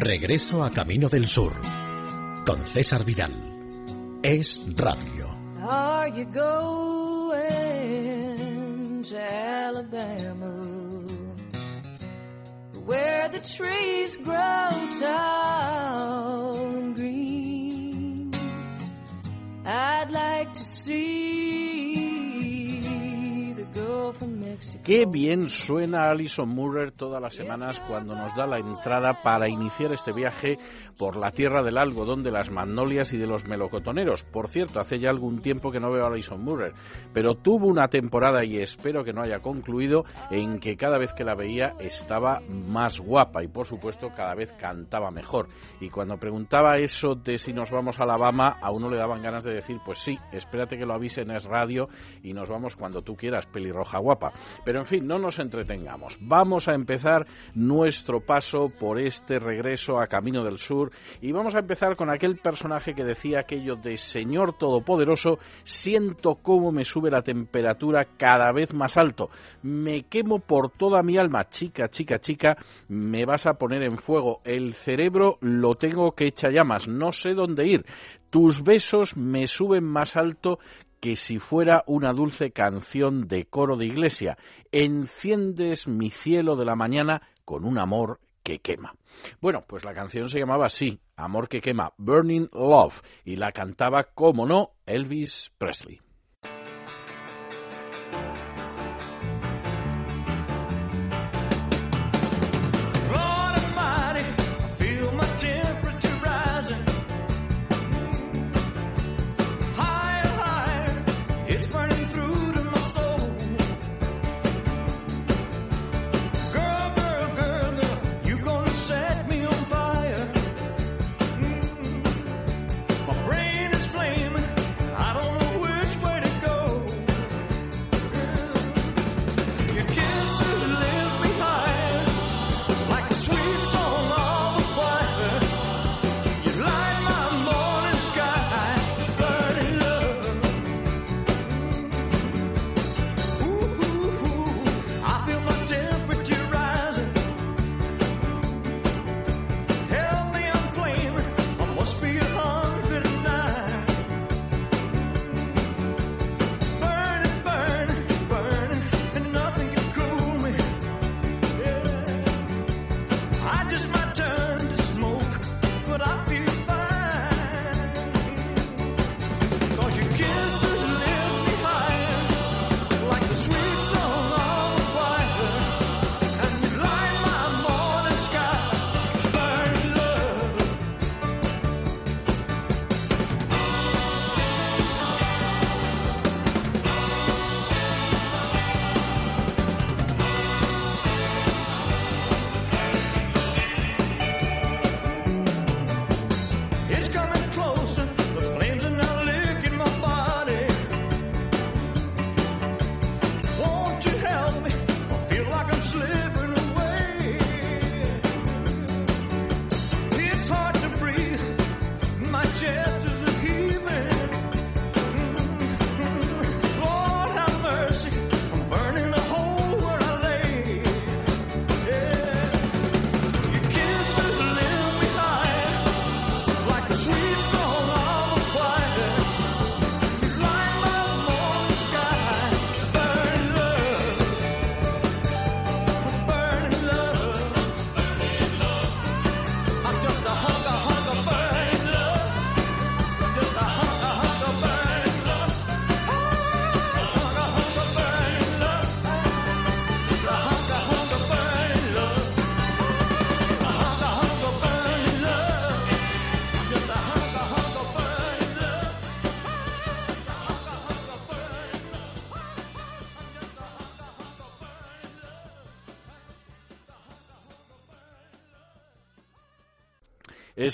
Regreso a Camino del Sur con César Vidal. Es Radio. Are you going to Alabama? Where the trees grow tall and green. I'd like to see Qué bien suena Alison Murrer todas las semanas cuando nos da la entrada para iniciar este viaje por la tierra del algodón, de las magnolias y de los melocotoneros. Por cierto, hace ya algún tiempo que no veo a Alison Murrer, pero tuvo una temporada y espero que no haya concluido en que cada vez que la veía estaba más guapa y por supuesto cada vez cantaba mejor. Y cuando preguntaba eso de si nos vamos a Alabama, a uno le daban ganas de decir, pues sí, espérate que lo avisen es radio y nos vamos cuando tú quieras, pelirroja guapa. Pero en fin, no nos entretengamos. Vamos a empezar nuestro paso por este regreso a Camino del Sur y vamos a empezar con aquel personaje que decía aquello de Señor Todopoderoso, siento cómo me sube la temperatura cada vez más alto. Me quemo por toda mi alma, chica, chica, chica, me vas a poner en fuego. El cerebro lo tengo que echa llamas, no sé dónde ir. Tus besos me suben más alto que si fuera una dulce canción de coro de iglesia. Enciendes mi cielo de la mañana con un amor que quema. Bueno, pues la canción se llamaba así, Amor que quema, Burning Love, y la cantaba, como no, Elvis Presley.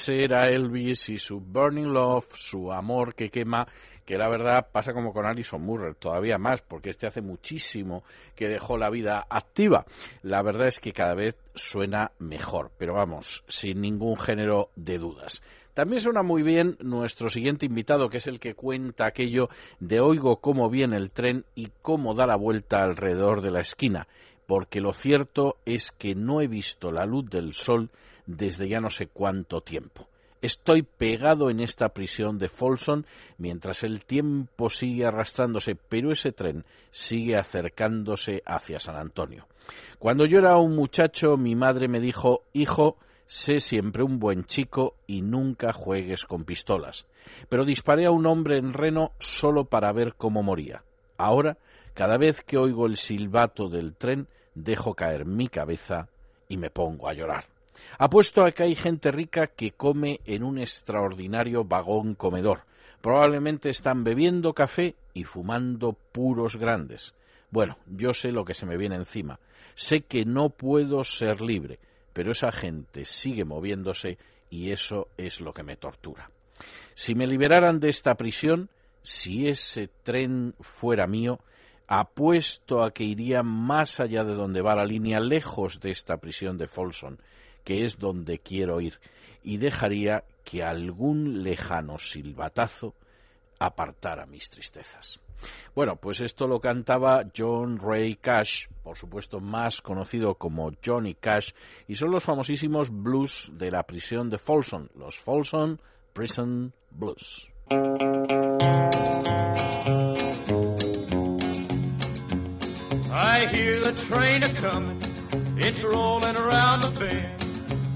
Ese era Elvis y su Burning Love, su amor que quema, que la verdad pasa como con Alison Murray, todavía más, porque este hace muchísimo que dejó la vida activa. La verdad es que cada vez suena mejor, pero vamos, sin ningún género de dudas. También suena muy bien nuestro siguiente invitado, que es el que cuenta aquello de oigo cómo viene el tren y cómo da la vuelta alrededor de la esquina. porque lo cierto es que no he visto la luz del sol desde ya no sé cuánto tiempo. Estoy pegado en esta prisión de Folsom mientras el tiempo sigue arrastrándose, pero ese tren sigue acercándose hacia San Antonio. Cuando yo era un muchacho, mi madre me dijo, hijo, sé siempre un buen chico y nunca juegues con pistolas. Pero disparé a un hombre en Reno solo para ver cómo moría. Ahora, cada vez que oigo el silbato del tren, dejo caer mi cabeza y me pongo a llorar. Apuesto a que hay gente rica que come en un extraordinario vagón comedor. Probablemente están bebiendo café y fumando puros grandes. Bueno, yo sé lo que se me viene encima. Sé que no puedo ser libre, pero esa gente sigue moviéndose y eso es lo que me tortura. Si me liberaran de esta prisión, si ese tren fuera mío, apuesto a que iría más allá de donde va la línea, lejos de esta prisión de Folsom, que es donde quiero ir, y dejaría que algún lejano silbatazo apartara mis tristezas. Bueno, pues esto lo cantaba John Ray Cash, por supuesto más conocido como Johnny Cash, y son los famosísimos blues de la prisión de Folsom, los Folsom Prison Blues. I hear the train a it's around the bend,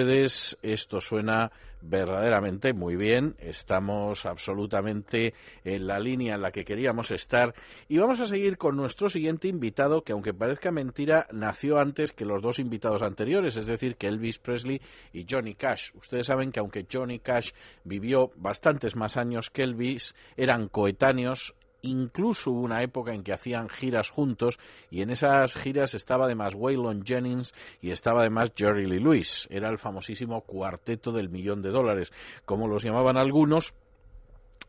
Ustedes, esto suena verdaderamente muy bien. Estamos absolutamente en la línea en la que queríamos estar. Y vamos a seguir con nuestro siguiente invitado, que aunque parezca mentira, nació antes que los dos invitados anteriores, es decir, que Elvis Presley y Johnny Cash. Ustedes saben que aunque Johnny Cash vivió bastantes más años que Elvis, eran coetáneos Incluso hubo una época en que hacían giras juntos y en esas giras estaba además Waylon Jennings y estaba además Jerry Lee Lewis. Era el famosísimo cuarteto del millón de dólares, como los llamaban algunos,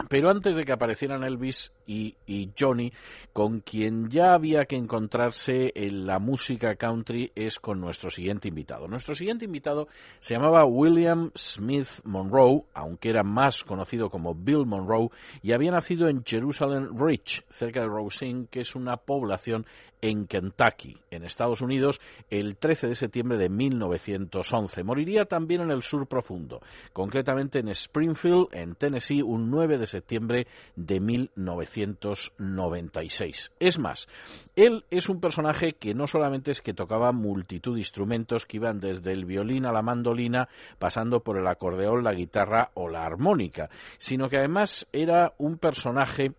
Pero antes de que aparecieran Elvis y, Johnny, con quien ya había que encontrarse en la música country es con nuestro siguiente invitado. Nuestro siguiente invitado se llamaba William Smith Monroe, aunque era más conocido como Bill Monroe, y había nacido en Jerusalem Ridge, cerca de Rosine, que es una población en Kentucky, en Estados Unidos, el 13 de septiembre de 1911. Moriría también en el sur profundo, concretamente en Springfield, en Tennessee, un 9 de septiembre de 1996. Es más, él es un personaje que no solamente es que tocaba multitud de instrumentos que iban desde el violín a la mandolina, pasando por el acordeón, la guitarra o la armónica, sino que además era un personaje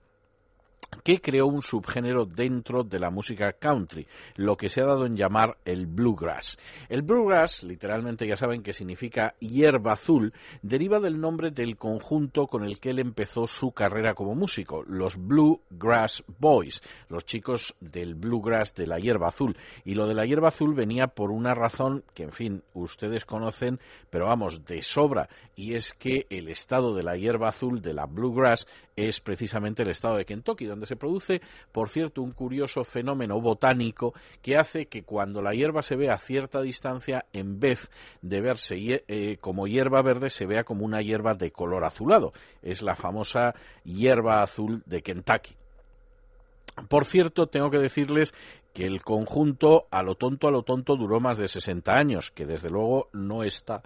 que creó un subgénero dentro de la música country, lo que se ha dado en llamar el bluegrass. El bluegrass, literalmente ya saben que significa hierba azul, deriva del nombre del conjunto con el que él empezó su carrera como músico, los Bluegrass Boys, los chicos del bluegrass de la hierba azul. Y lo de la hierba azul venía por una razón que, en fin, ustedes conocen, pero vamos, de sobra, y es que el estado de la hierba azul, de la bluegrass, es precisamente el estado de Kentucky, donde se produce, por cierto, un curioso fenómeno botánico que hace que cuando la hierba se ve a cierta distancia, en vez de verse eh, como hierba verde, se vea como una hierba de color azulado. Es la famosa hierba azul de Kentucky. Por cierto, tengo que decirles que el conjunto, a lo tonto, a lo tonto, duró más de 60 años, que desde luego no está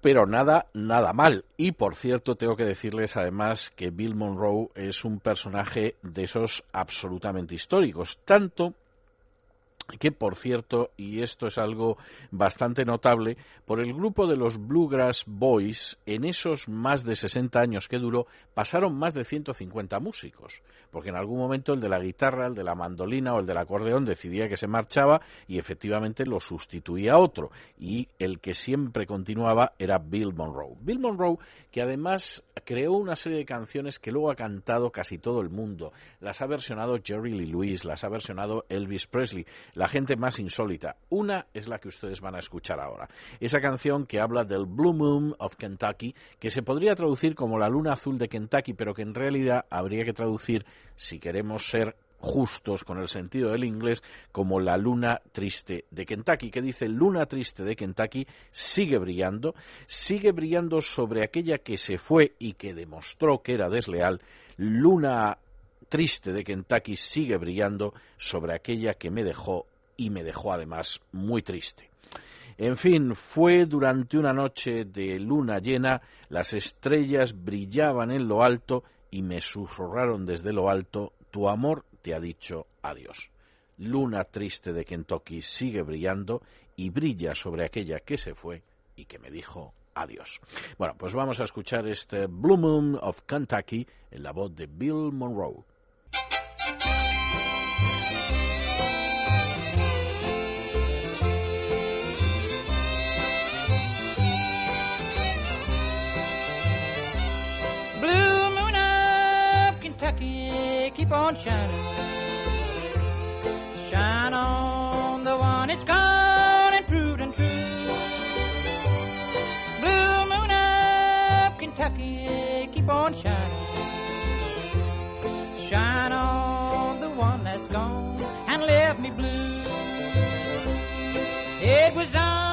pero nada, nada mal. Y por cierto, tengo que decirles además que Bill Monroe es un personaje de esos absolutamente históricos, tanto que por cierto, y esto es algo bastante notable, por el grupo de los Bluegrass Boys, en esos más de 60 años que duró, pasaron más de 150 músicos, porque en algún momento el de la guitarra, el de la mandolina o el del acordeón decidía que se marchaba y efectivamente lo sustituía otro, y el que siempre continuaba era Bill Monroe. Bill Monroe, que además creó una serie de canciones que luego ha cantado casi todo el mundo, las ha versionado Jerry Lee Lewis, las ha versionado Elvis Presley, la gente más insólita. Una es la que ustedes van a escuchar ahora. Esa canción que habla del Blue Moon of Kentucky, que se podría traducir como la luna azul de Kentucky, pero que en realidad habría que traducir, si queremos ser justos con el sentido del inglés como la luna triste de Kentucky, que dice luna triste de Kentucky sigue brillando, sigue brillando sobre aquella que se fue y que demostró que era desleal, luna triste de Kentucky sigue brillando sobre aquella que me dejó y me dejó además muy triste. En fin, fue durante una noche de luna llena, las estrellas brillaban en lo alto y me susurraron desde lo alto, tu amor te ha dicho adiós. Luna triste de Kentucky sigue brillando y brilla sobre aquella que se fue y que me dijo adiós. Bueno, pues vamos a escuchar este Blue Moon of Kentucky en la voz de Bill Monroe. Keep on shining. Shine on the one it's gone and proved untrue. Blue moon of Kentucky, keep on shining. Shine on the one that's gone and left me blue. It was on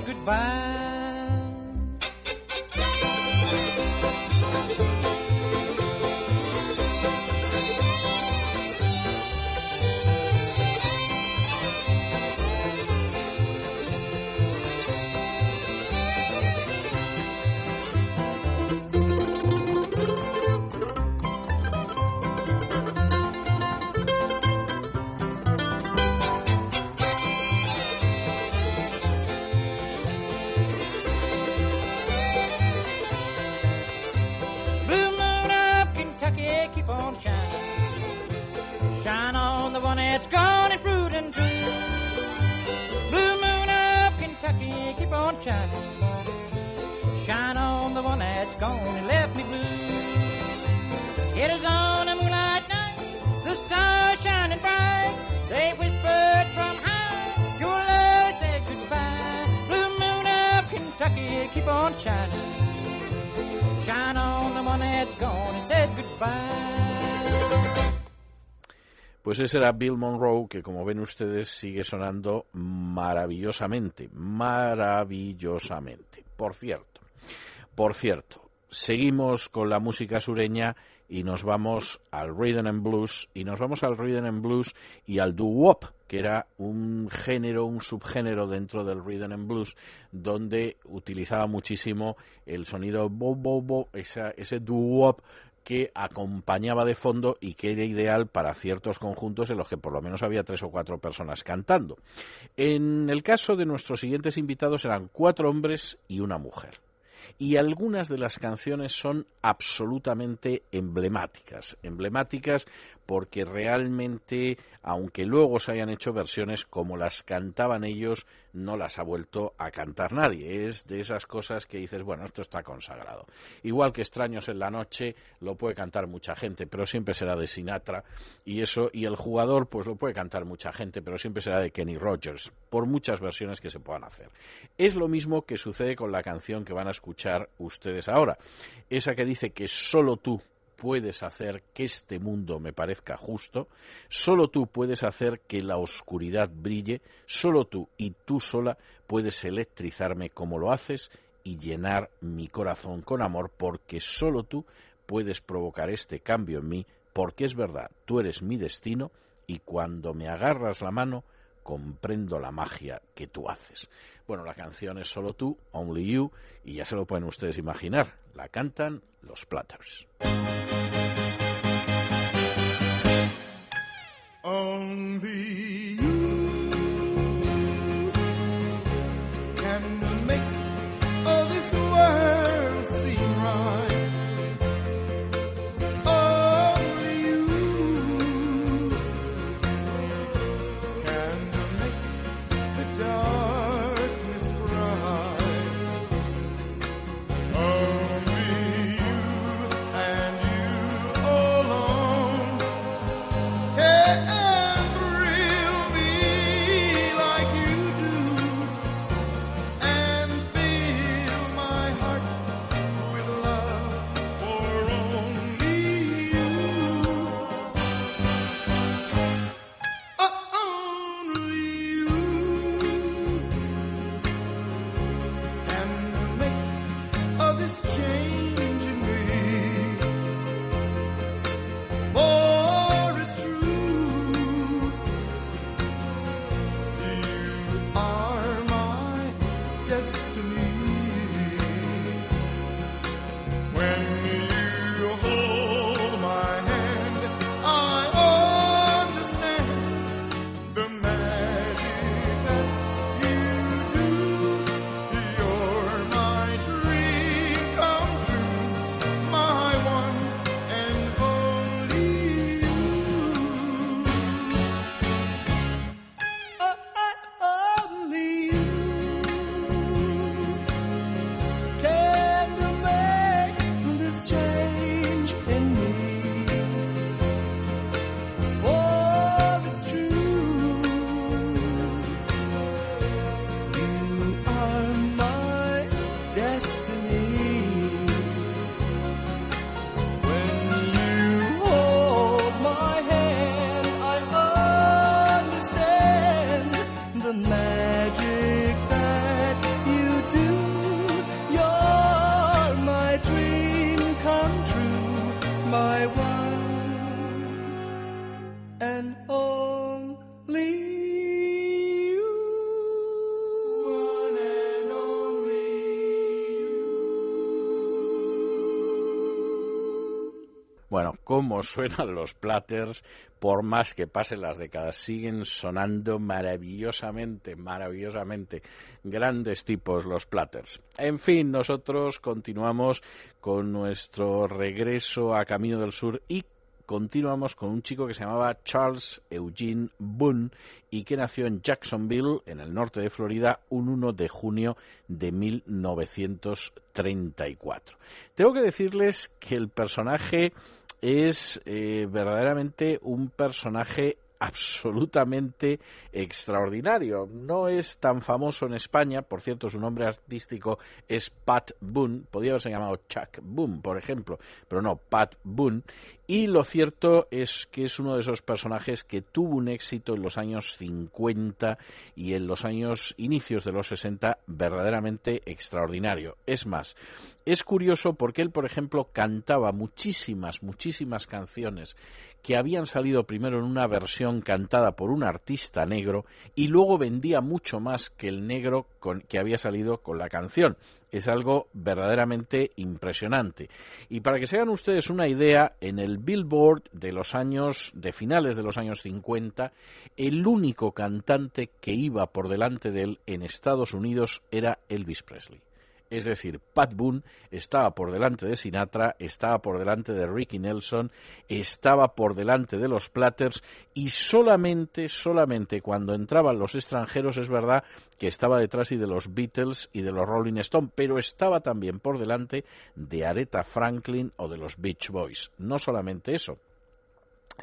goodbye. That's gone and proved and true. Blue moon of Kentucky, keep on shining. Shine on the one that's gone and left me blue. It is on a moonlight night, the stars shining bright. They whispered from high, your love said goodbye. Blue moon of Kentucky, keep on shining. Shine on the one that's gone and said goodbye. Pues ese era Bill Monroe, que como ven ustedes sigue sonando maravillosamente, maravillosamente. Por cierto, por cierto, seguimos con la música sureña y nos vamos al rhythm and blues y nos vamos al rhythm and blues y al doo wop que era un género, un subgénero dentro del rhythm and blues donde utilizaba muchísimo el sonido bo bo bo, esa- ese doo wop que acompañaba de fondo y que era ideal para ciertos conjuntos en los que por lo menos había tres o cuatro personas cantando. En el caso de nuestros siguientes invitados eran cuatro hombres y una mujer y algunas de las canciones son absolutamente emblemáticas. Emblemáticas porque realmente, aunque luego se hayan hecho versiones como las cantaban ellos, no las ha vuelto a cantar nadie. Es de esas cosas que dices, bueno, esto está consagrado. Igual que Extraños en la Noche lo puede cantar mucha gente, pero siempre será de Sinatra y eso, y el jugador pues lo puede cantar mucha gente, pero siempre será de Kenny Rogers, por muchas versiones que se puedan hacer. Es lo mismo que sucede con la canción que van a escuchar ustedes ahora, esa que dice que solo tú puedes hacer que este mundo me parezca justo, solo tú puedes hacer que la oscuridad brille, solo tú y tú sola puedes electrizarme como lo haces y llenar mi corazón con amor, porque solo tú puedes provocar este cambio en mí, porque es verdad, tú eres mi destino y cuando me agarras la mano comprendo la magia que tú haces. Bueno, la canción es solo tú, Only You, y ya se lo pueden ustedes imaginar, la cantan los Platters. Suenan los Platters, por más que pasen las décadas, siguen sonando maravillosamente, maravillosamente. Grandes tipos los Platters. En fin, nosotros continuamos con nuestro regreso a Camino del Sur y continuamos con un chico que se llamaba Charles Eugene Boone y que nació en Jacksonville, en el norte de Florida, un 1 de junio de 1934. Tengo que decirles que el personaje es eh, verdaderamente un personaje absolutamente extraordinario. No es tan famoso en España, por cierto, su nombre artístico es Pat Boone, podría haberse llamado Chuck Boone, por ejemplo, pero no, Pat Boone. Y lo cierto es que es uno de esos personajes que tuvo un éxito en los años 50 y en los años inicios de los 60 verdaderamente extraordinario. Es más, es curioso porque él, por ejemplo, cantaba muchísimas, muchísimas canciones que habían salido primero en una versión cantada por un artista negro y luego vendía mucho más que el negro con, que había salido con la canción. Es algo verdaderamente impresionante. Y para que se hagan ustedes una idea, en el Billboard de los años, de finales de los años 50, el único cantante que iba por delante de él en Estados Unidos era Elvis Presley. Es decir, Pat Boone estaba por delante de Sinatra, estaba por delante de Ricky Nelson, estaba por delante de los Platters y solamente, solamente cuando entraban los extranjeros es verdad que estaba detrás y de los Beatles y de los Rolling Stones, pero estaba también por delante de Aretha Franklin o de los Beach Boys. No solamente eso,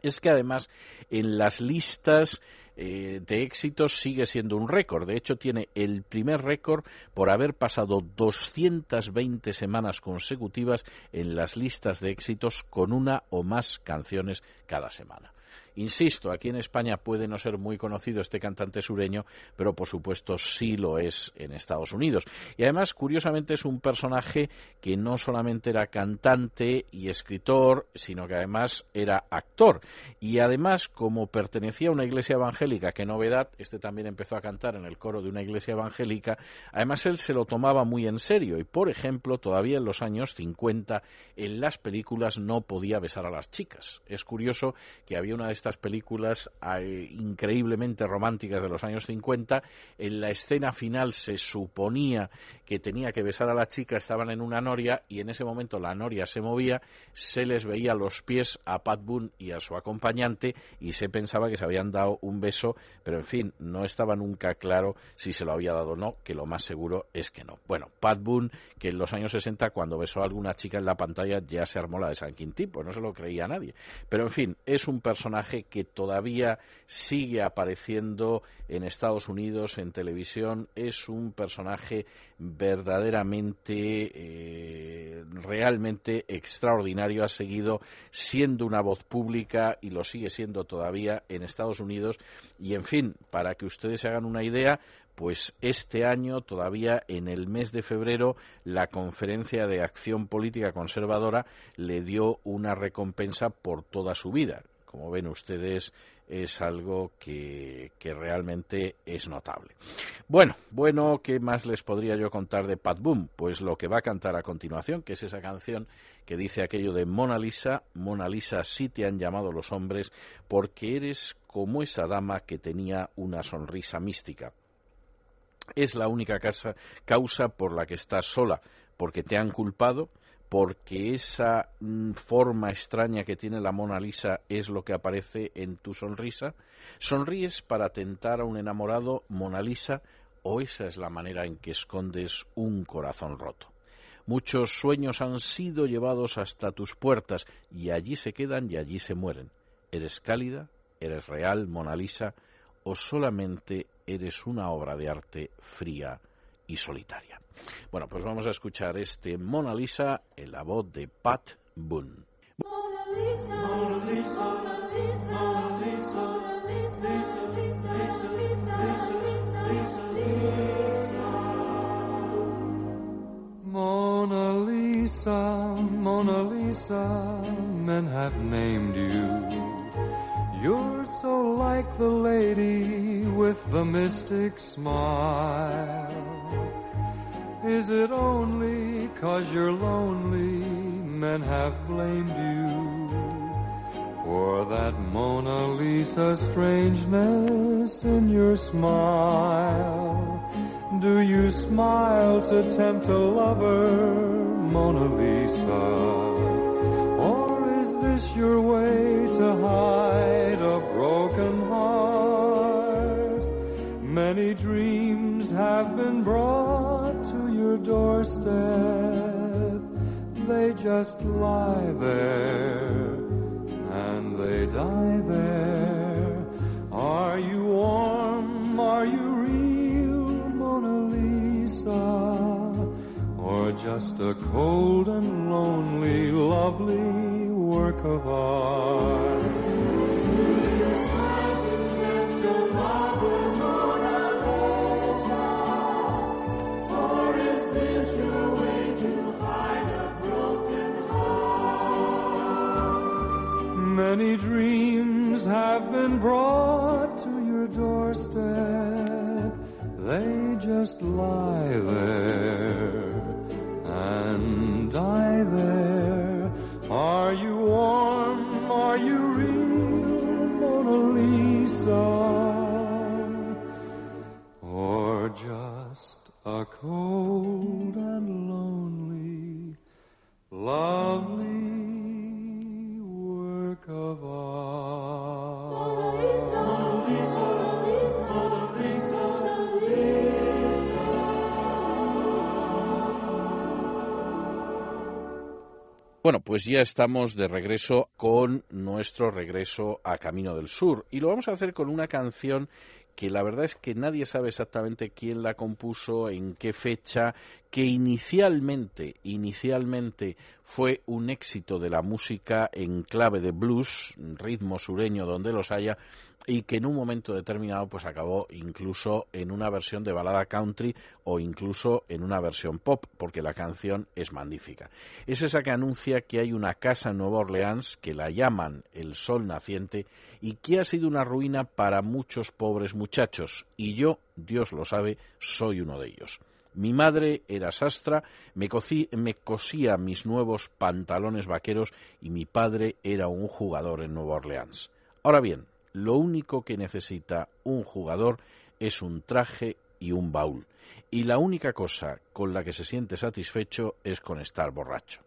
es que además en las listas eh, de éxitos sigue siendo un récord. De hecho, tiene el primer récord por haber pasado 220 semanas consecutivas en las listas de éxitos con una o más canciones cada semana. Insisto, aquí en España puede no ser muy conocido este cantante sureño, pero por supuesto sí lo es en Estados Unidos. Y además, curiosamente, es un personaje que no solamente era cantante y escritor, sino que además era actor. Y además, como pertenecía a una iglesia evangélica, qué novedad, este también empezó a cantar en el coro de una iglesia evangélica, además él se lo tomaba muy en serio. Y, por ejemplo, todavía en los años 50, en las películas no podía besar a las chicas. Es curioso que había una de estas películas eh, increíblemente románticas de los años 50. En la escena final se suponía que tenía que besar a la chica, estaban en una noria y en ese momento la noria se movía, se les veía los pies a Pat Boone y a su acompañante y se pensaba que se habían dado un beso, pero en fin, no estaba nunca claro si se lo había dado o no, que lo más seguro es que no. Bueno, Pat Boone, que en los años 60 cuando besó a alguna chica en la pantalla ya se armó la de San Quintín, pues no se lo creía nadie. Pero en fin, es un personaje que todavía sigue apareciendo en Estados Unidos en televisión. Es un personaje verdaderamente, eh, realmente extraordinario. Ha seguido siendo una voz pública y lo sigue siendo todavía en Estados Unidos. Y en fin, para que ustedes se hagan una idea, pues este año, todavía en el mes de febrero, la Conferencia de Acción Política Conservadora le dio una recompensa por toda su vida. Como ven ustedes, es algo que, que, realmente es notable. Bueno, bueno, ¿qué más les podría yo contar de Pat Boom? Pues lo que va a cantar a continuación, que es esa canción que dice aquello de Mona Lisa, Mona Lisa, sí te han llamado los hombres porque eres como esa dama que tenía una sonrisa mística. Es la única causa por la que estás sola, porque te han culpado, porque esa mm, forma extraña que tiene la Mona Lisa es lo que aparece en tu sonrisa? ¿Sonríes para tentar a un enamorado Mona Lisa o esa es la manera en que escondes un corazón roto? Muchos sueños han sido llevados hasta tus puertas y allí se quedan y allí se mueren. ¿Eres cálida? ¿Eres real, Mona Lisa? ¿O solamente eres una obra de arte fría y solitaria? Bueno, pues vamos a escuchar este Mona Lisa en la voz de Pat Boone. Mona Lisa, Mona Lisa, Mona Lisa, Mona Lisa, Mona Lisa, Lisa, Lisa, Lisa, Lisa, Mona Lisa, Mona Lisa, men have named you. You're so like the lady with the mystic smile. Is it only cause you're lonely men have blamed you for that Mona Lisa strangeness in your smile? Do you smile to tempt a lover, Mona Lisa? Or is this your way to hide a broken heart? Many dreams have been brought your doorstep. They just lie there and they die there. Are you warm? Are you real, Mona Lisa? Or just a cold and lonely, lovely work of art? Many dreams have been brought to your doorstep. They just lie there and die there. Are you warm? Are you real, Mona Lisa? Or just a cold and lonely, lovely Bueno, pues ya estamos de regreso con nuestro regreso a Camino del Sur. Y lo vamos a hacer con una canción que la verdad es que nadie sabe exactamente quién la compuso, en qué fecha, que inicialmente, inicialmente fue un éxito de la música en clave de blues, ritmo sureño donde los haya, y que en un momento determinado pues acabó incluso en una versión de balada country o incluso en una versión pop, porque la canción es magnífica. Es esa que anuncia que hay una casa en Nueva Orleans que la llaman el Sol Naciente y que ha sido una ruina para muchos pobres muchachos, y yo, Dios lo sabe, soy uno de ellos. Mi madre era sastra, me, cocí- me cosía mis nuevos pantalones vaqueros y mi padre era un jugador en Nueva Orleans. Ahora bien, lo único que necesita un jugador es un traje y un baúl. Y la única cosa con la que se siente satisfecho es con estar borracho.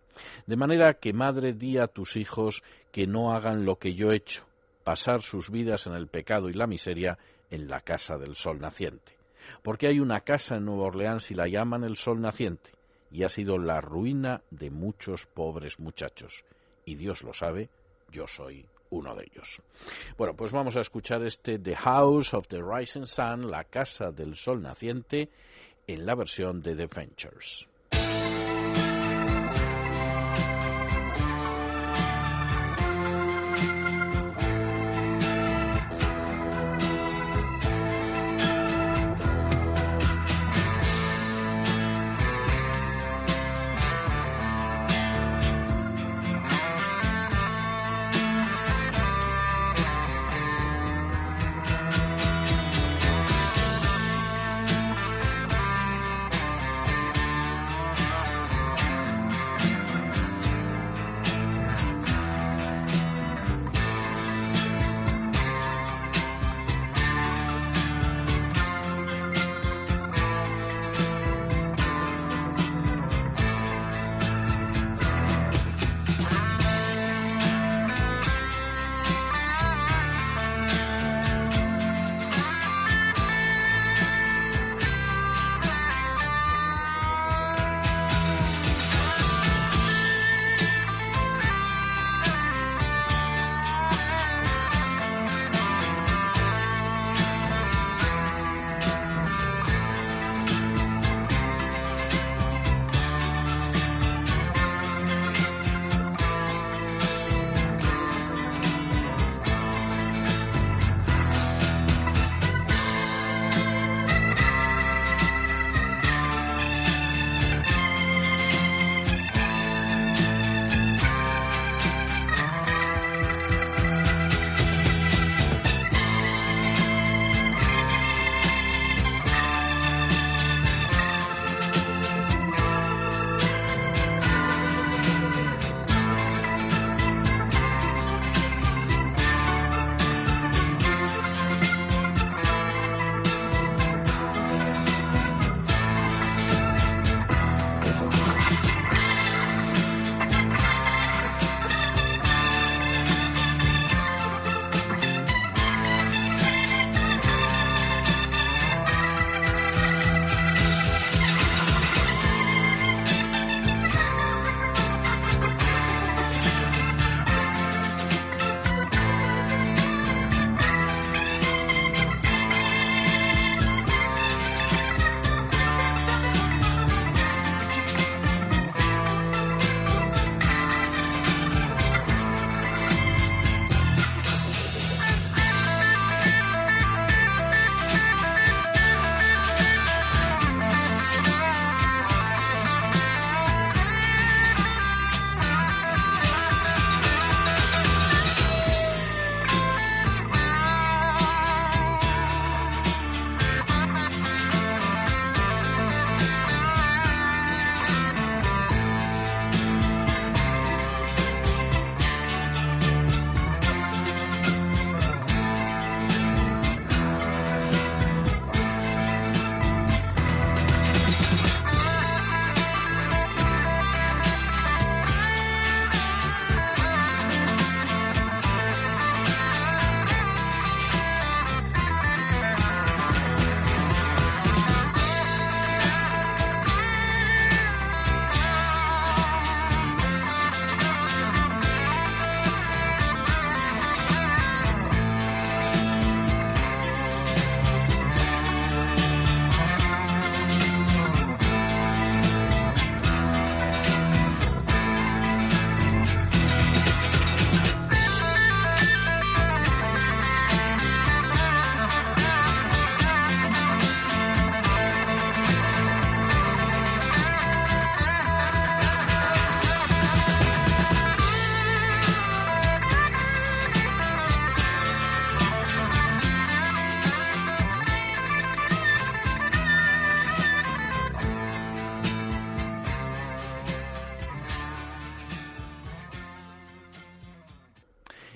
De manera que madre di a tus hijos que no hagan lo que yo he hecho, pasar sus vidas en el pecado y la miseria en la casa del sol naciente. Porque hay una casa en Nueva Orleans y la llaman el sol naciente, y ha sido la ruina de muchos pobres muchachos. Y Dios lo sabe, yo soy uno de ellos. Bueno, pues vamos a escuchar este The House of the Rising Sun, la casa del sol naciente, en la versión de The Ventures.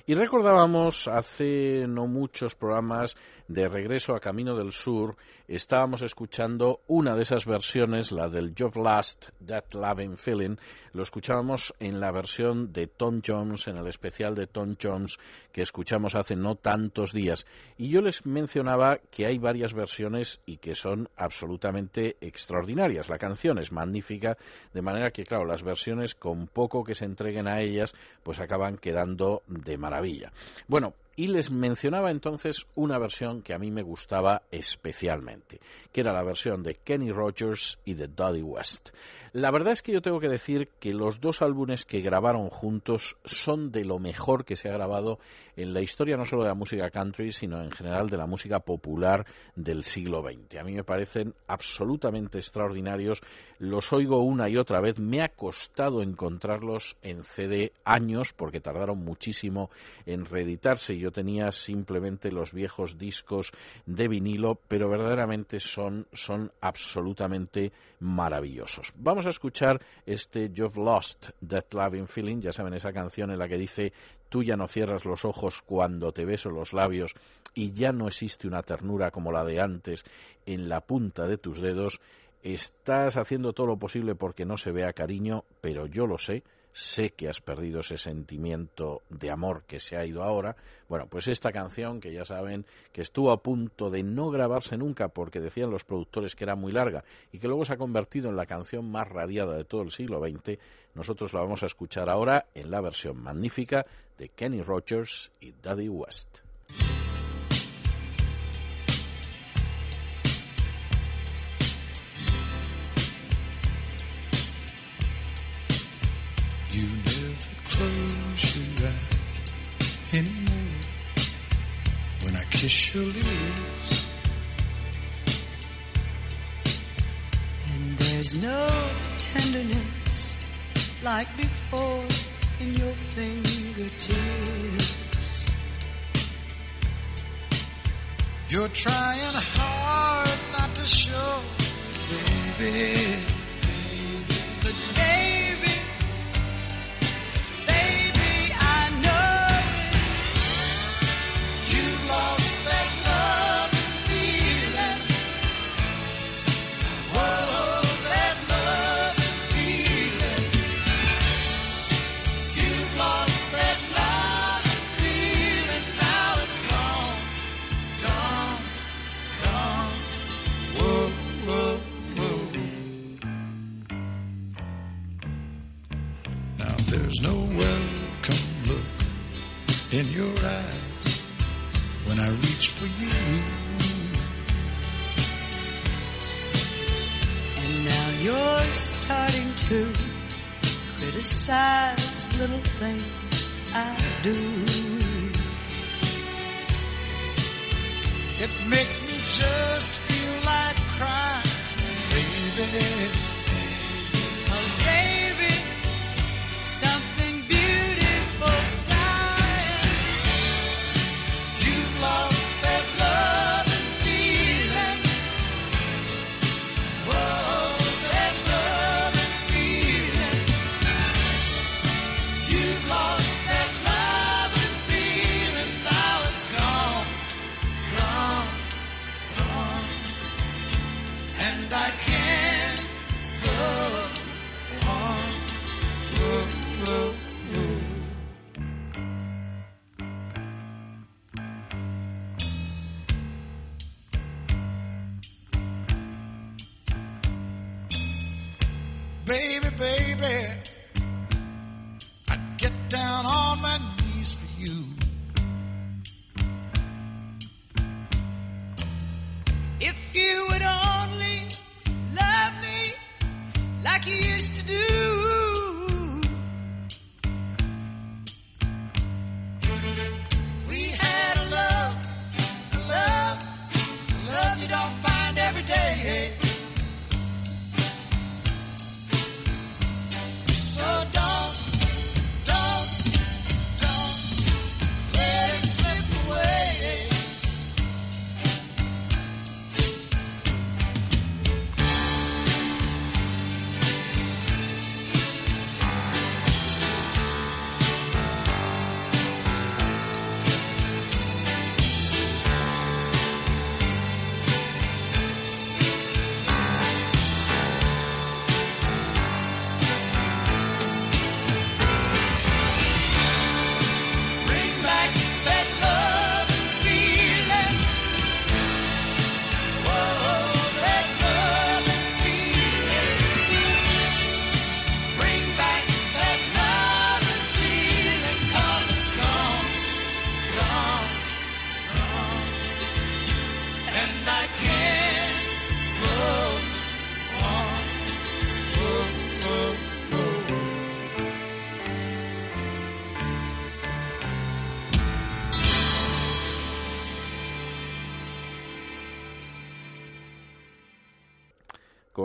Y recordábamos hace no muchos programas de regreso a Camino del Sur, estábamos escuchando una de esas versiones, la del You've Lost That Loving Feeling, lo escuchábamos en la versión de Tom Jones, en el especial de Tom Jones que escuchamos hace no tantos días. Y yo les mencionaba que hay varias versiones y que son absolutamente extraordinarias. La canción es magnífica, de manera que, claro, las versiones con poco que se entreguen a ellas, pues acaban quedando de maravilla. Bueno, y les mencionaba entonces una versión que a mí me gustaba especialmente, que era la versión de Kenny Rogers y de Dodie West. La verdad es que yo tengo que decir que los dos álbumes que grabaron juntos son de lo mejor que se ha grabado en la historia no solo de la música country, sino en general de la música popular del siglo XX. A mí me parecen absolutamente extraordinarios, los oigo una y otra vez, me ha costado encontrarlos en CD años porque tardaron muchísimo en reeditarse. Yo tenía simplemente los viejos discos de vinilo, pero verdaderamente son, son absolutamente maravillosos. Vamos a escuchar este You've Lost That Loving Feeling, ya saben, esa canción en la que dice tú ya no cierras los ojos cuando te beso los labios y ya no existe una ternura como la de antes en la punta de tus dedos. Estás haciendo todo lo posible porque no se vea cariño, pero yo lo sé sé que has perdido ese sentimiento de amor que se ha ido ahora. Bueno, pues esta canción, que ya saben que estuvo a punto de no grabarse nunca porque decían los productores que era muy larga y que luego se ha convertido en la canción más radiada de todo el siglo XX, nosotros la vamos a escuchar ahora en la versión magnífica de Kenny Rogers y Daddy West. Your lips. And there's no tenderness like before in your fingertips. You're trying hard not to show, baby.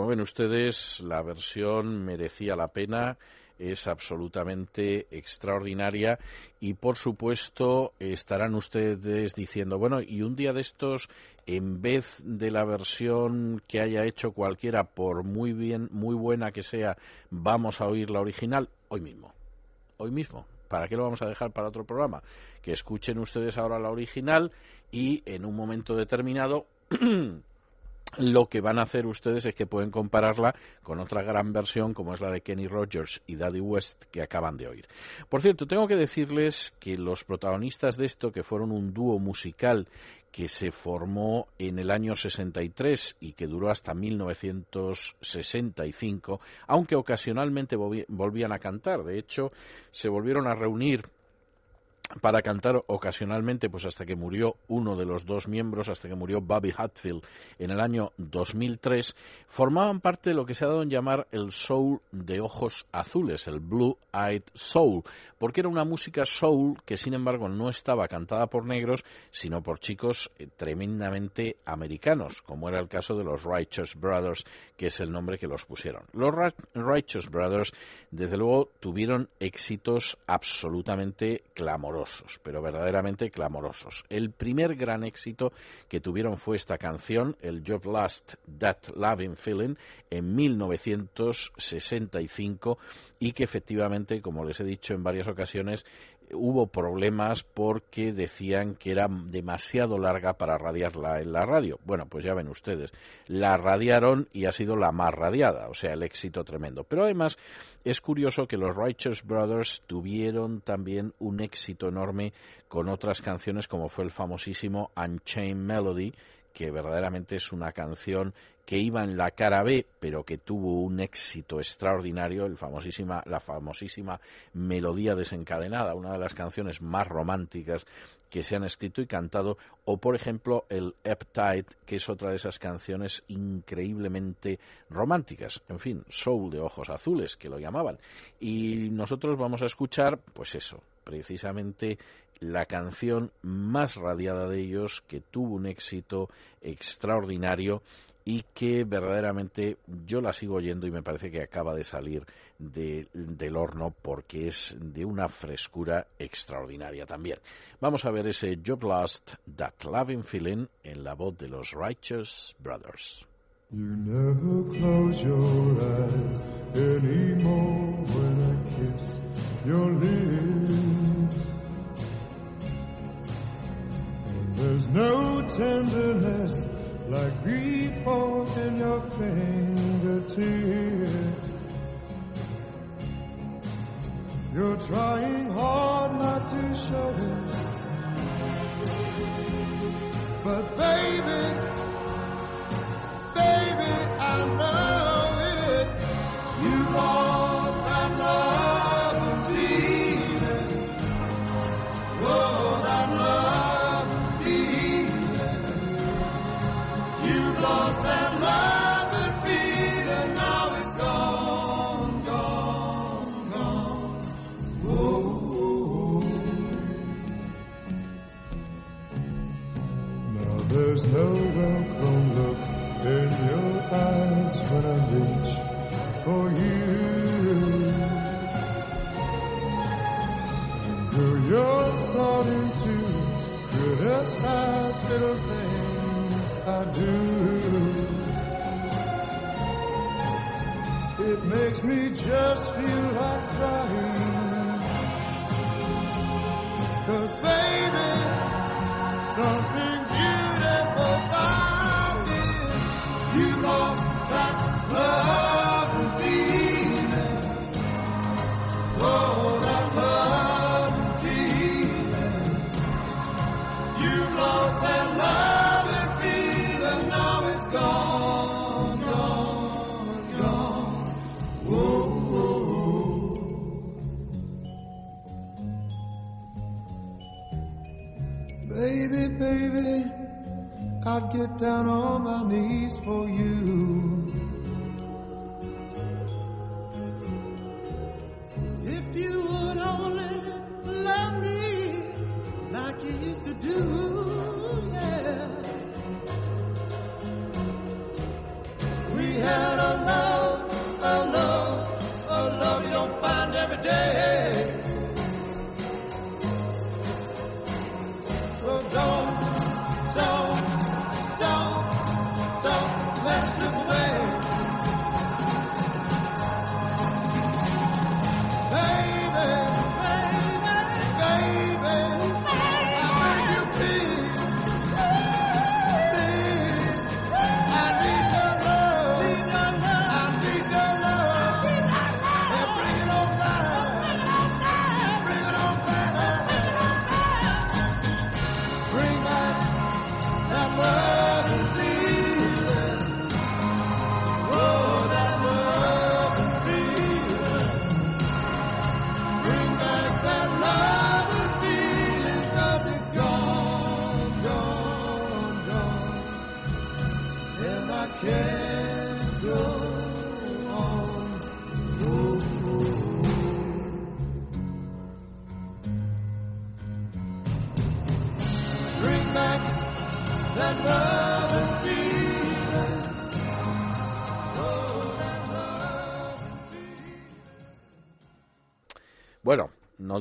Ven ustedes, la versión merecía la pena, es absolutamente extraordinaria y por supuesto estarán ustedes diciendo, bueno, y un día de estos, en vez de la versión que haya hecho cualquiera, por muy bien, muy buena que sea, vamos a oír la original hoy mismo. Hoy mismo. ¿Para qué lo vamos a dejar para otro programa? Que escuchen ustedes ahora la original y en un momento determinado lo que van a hacer ustedes es que pueden compararla con otra gran versión como es la de Kenny Rogers y Daddy West que acaban de oír. Por cierto, tengo que decirles que los protagonistas de esto, que fueron un dúo musical que se formó en el año 63 y que duró hasta 1965, aunque ocasionalmente volvían a cantar. De hecho, se volvieron a reunir para cantar ocasionalmente, pues hasta que murió uno de los dos miembros, hasta que murió Bobby Hatfield en el año 2003, formaban parte de lo que se ha dado en llamar el soul de ojos azules, el Blue Eyed Soul, porque era una música soul que sin embargo no estaba cantada por negros, sino por chicos eh, tremendamente americanos, como era el caso de los Righteous Brothers, que es el nombre que los pusieron. Los Righteous Brothers, desde luego, tuvieron éxitos absolutamente clamorosos, pero verdaderamente clamorosos. El primer gran éxito que tuvieron fue esta canción, el Job Last That Loving Feeling, en 1965 y que efectivamente, como les he dicho en varias ocasiones, hubo problemas porque decían que era demasiado larga para radiarla en la radio. Bueno, pues ya ven ustedes, la radiaron y ha sido la más radiada, o sea, el éxito tremendo. Pero además es curioso que los Righteous Brothers tuvieron también un éxito enorme con otras canciones como fue el famosísimo Unchained Melody, que verdaderamente es una canción que iba en la cara B, pero que tuvo un éxito extraordinario, el famosísima, la famosísima Melodía desencadenada, una de las canciones más románticas que se han escrito y cantado, o por ejemplo el Uptight, que es otra de esas canciones increíblemente románticas, en fin, soul de ojos azules, que lo llamaban. Y nosotros vamos a escuchar, pues eso, precisamente la canción más radiada de ellos, que tuvo un éxito extraordinario y que verdaderamente yo la sigo oyendo y me parece que acaba de salir de- del horno porque es de una frescura extraordinaria también. Vamos a ver ese Job Lost, That Loving Feeling en la voz de los Righteous Brothers. You never close your eyes anymore when I kiss your lips. And there's no tenderness like grief in your fingertips. You're trying hard not to show it. But baby, baby, I know there's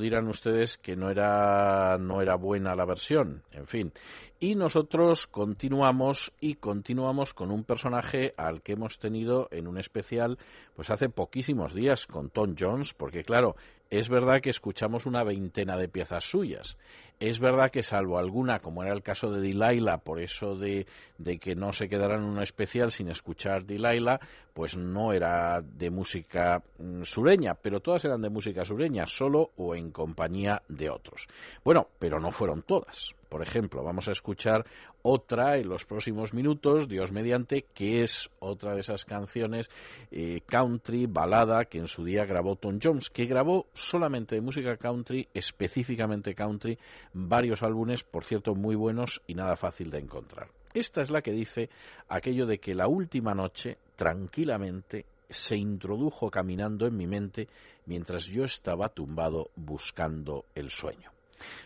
dirán ustedes que no era no era buena la versión, en fin. Y nosotros continuamos y continuamos con un personaje al que hemos tenido en un especial pues hace poquísimos días con Tom Jones, porque claro, es verdad que escuchamos una veintena de piezas suyas. Es verdad que salvo alguna, como era el caso de Delilah, por eso de, de que no se quedara en un especial sin escuchar Delilah, pues no era de música mm, sureña, pero todas eran de música sureña, solo o en compañía de otros. Bueno, pero no fueron todas. Por ejemplo, vamos a escuchar otra en los próximos minutos, Dios mediante, que es otra de esas canciones eh, country, balada, que en su día grabó Tom Jones, que grabó solamente de música country, específicamente country, varios álbumes, por cierto, muy buenos y nada fácil de encontrar. Esta es la que dice aquello de que la última noche, tranquilamente, se introdujo caminando en mi mente mientras yo estaba tumbado buscando el sueño.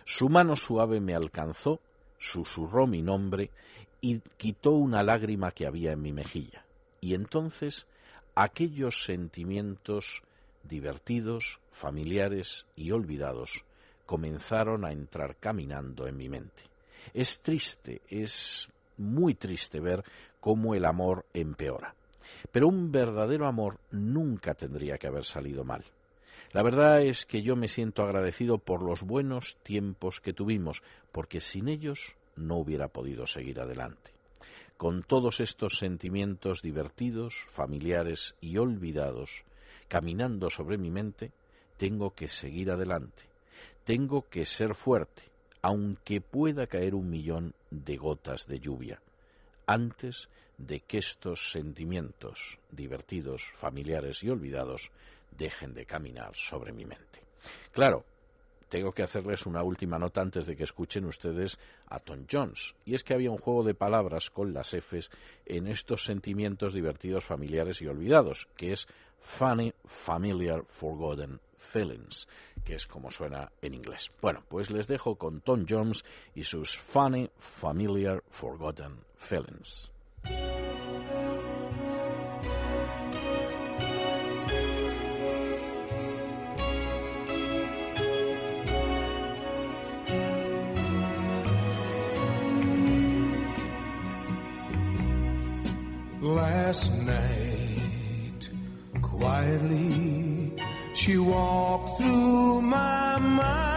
Su mano suave me alcanzó, susurró mi nombre y quitó una lágrima que había en mi mejilla. Y entonces aquellos sentimientos divertidos, familiares y olvidados comenzaron a entrar caminando en mi mente. Es triste, es muy triste ver cómo el amor empeora. Pero un verdadero amor nunca tendría que haber salido mal. La verdad es que yo me siento agradecido por los buenos tiempos que tuvimos, porque sin ellos no hubiera podido seguir adelante. Con todos estos sentimientos divertidos, familiares y olvidados, caminando sobre mi mente, tengo que seguir adelante. Tengo que ser fuerte, aunque pueda caer un millón de gotas de lluvia, antes de que estos sentimientos divertidos, familiares y olvidados dejen de caminar sobre mi mente. Claro, tengo que hacerles una última nota antes de que escuchen ustedes a Tom Jones. Y es que había un juego de palabras con las Fs en estos sentimientos divertidos, familiares y olvidados, que es Funny, Familiar, Forgotten Feelings, que es como suena en inglés. Bueno, pues les dejo con Tom Jones y sus Funny, Familiar, Forgotten Feelings. Last night, quietly, she walked through my mind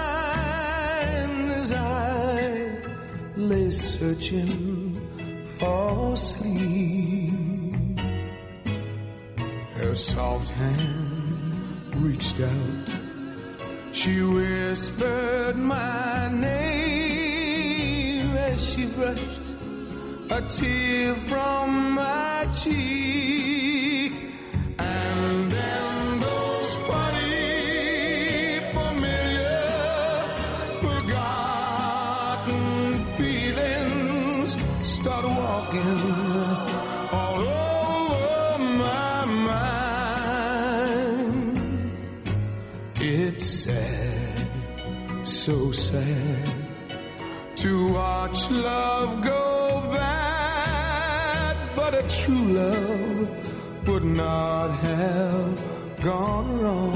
as I lay searching for sleep. Her soft hand reached out. She whispered my name as she brushed a tear from my cheek. And then those funny, familiar, forgotten feelings start walking all over my mind. It's sad, so sad to watch love go true love would not have gone wrong.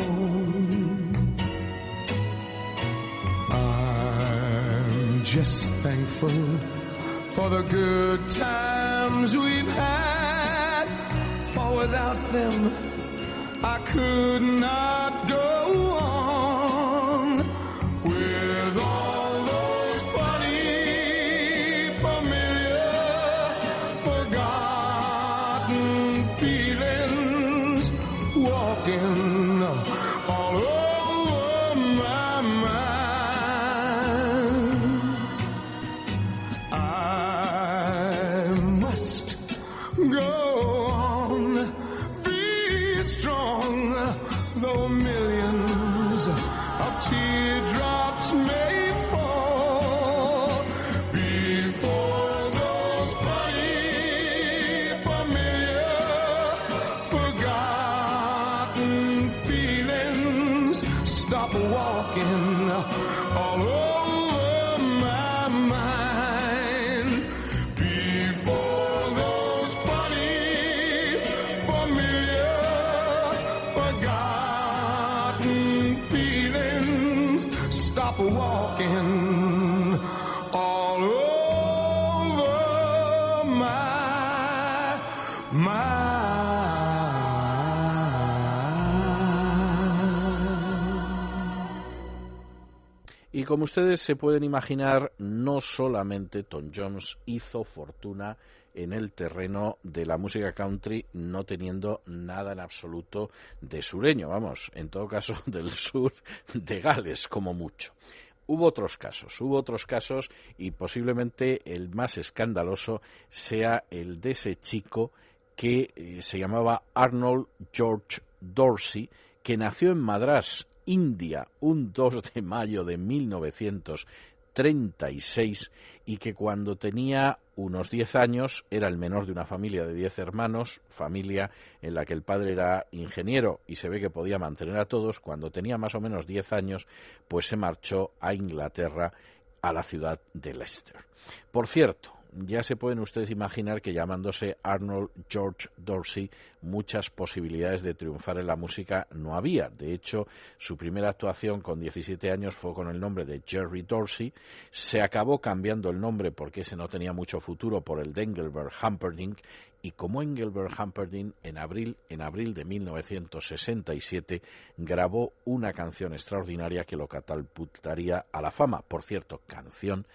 I'm just thankful for the good times we've had, for without them I could not go forgotten feelings stop walking all over Y como ustedes se pueden imaginar, no solamente Tom Jones hizo fortuna en el terreno de la música country, no teniendo nada en absoluto de sureño, vamos, en todo caso del sur de Gales, como mucho. Hubo otros casos, hubo otros casos y posiblemente el más escandaloso sea el de ese chico que eh, se llamaba Arnold George Dorsey, que nació en Madras, India, un 2 de mayo de 1936 y que cuando tenía unos 10 años era el menor de una familia de 10 hermanos, familia en la que el padre era ingeniero y se ve que podía mantener a todos, cuando tenía más o menos 10 años, pues se marchó a Inglaterra, a la ciudad de Leicester. Por cierto, ya se pueden ustedes imaginar que llamándose Arnold George Dorsey muchas posibilidades de triunfar en la música no había. De hecho, su primera actuación con 17 años fue con el nombre de Jerry Dorsey. Se acabó cambiando el nombre porque ese no tenía mucho futuro por el de Engelbert Humperdinck y como Engelbert Humperdinck en abril, en abril de 1967 grabó una canción extraordinaria que lo catapultaría a la fama. Por cierto, canción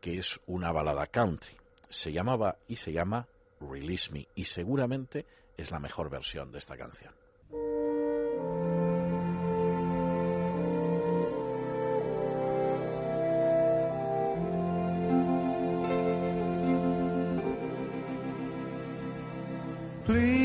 que es una balada country se llamaba y se llama Release Me y seguramente es la mejor versión de esta canción. Please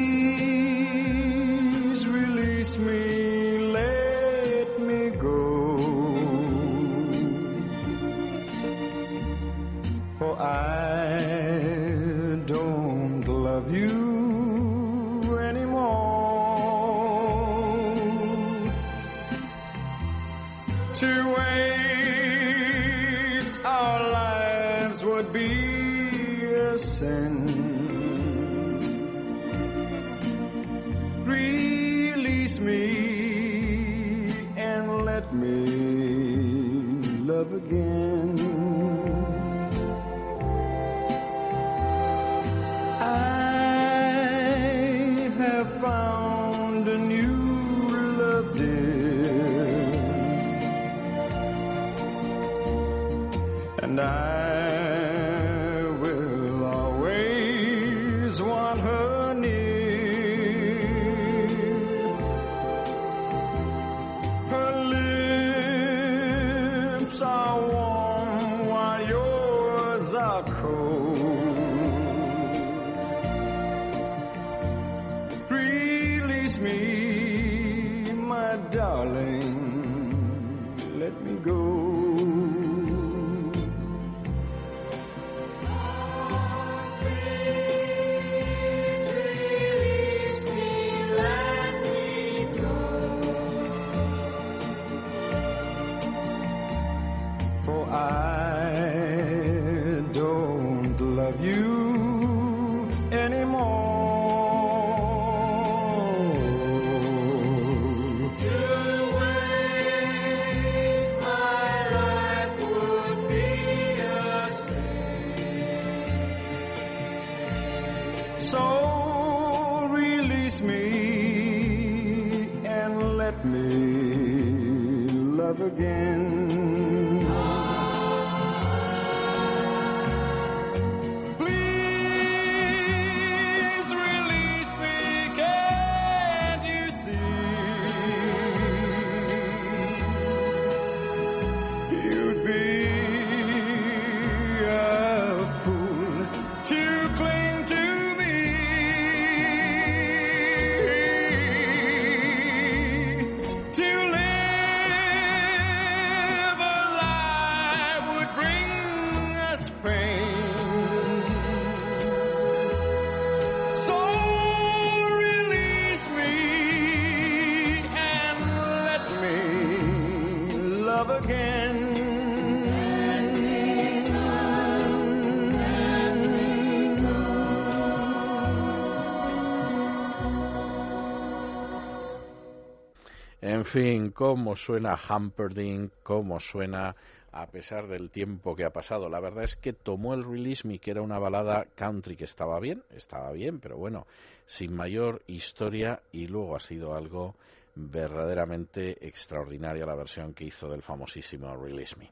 fin, cómo suena Humperdinck, cómo suena a pesar del tiempo que ha pasado. La verdad es que tomó el Release Me, que era una balada country que estaba bien, estaba bien, pero bueno, sin mayor historia y luego ha sido algo verdaderamente extraordinaria la versión que hizo del famosísimo Release Me.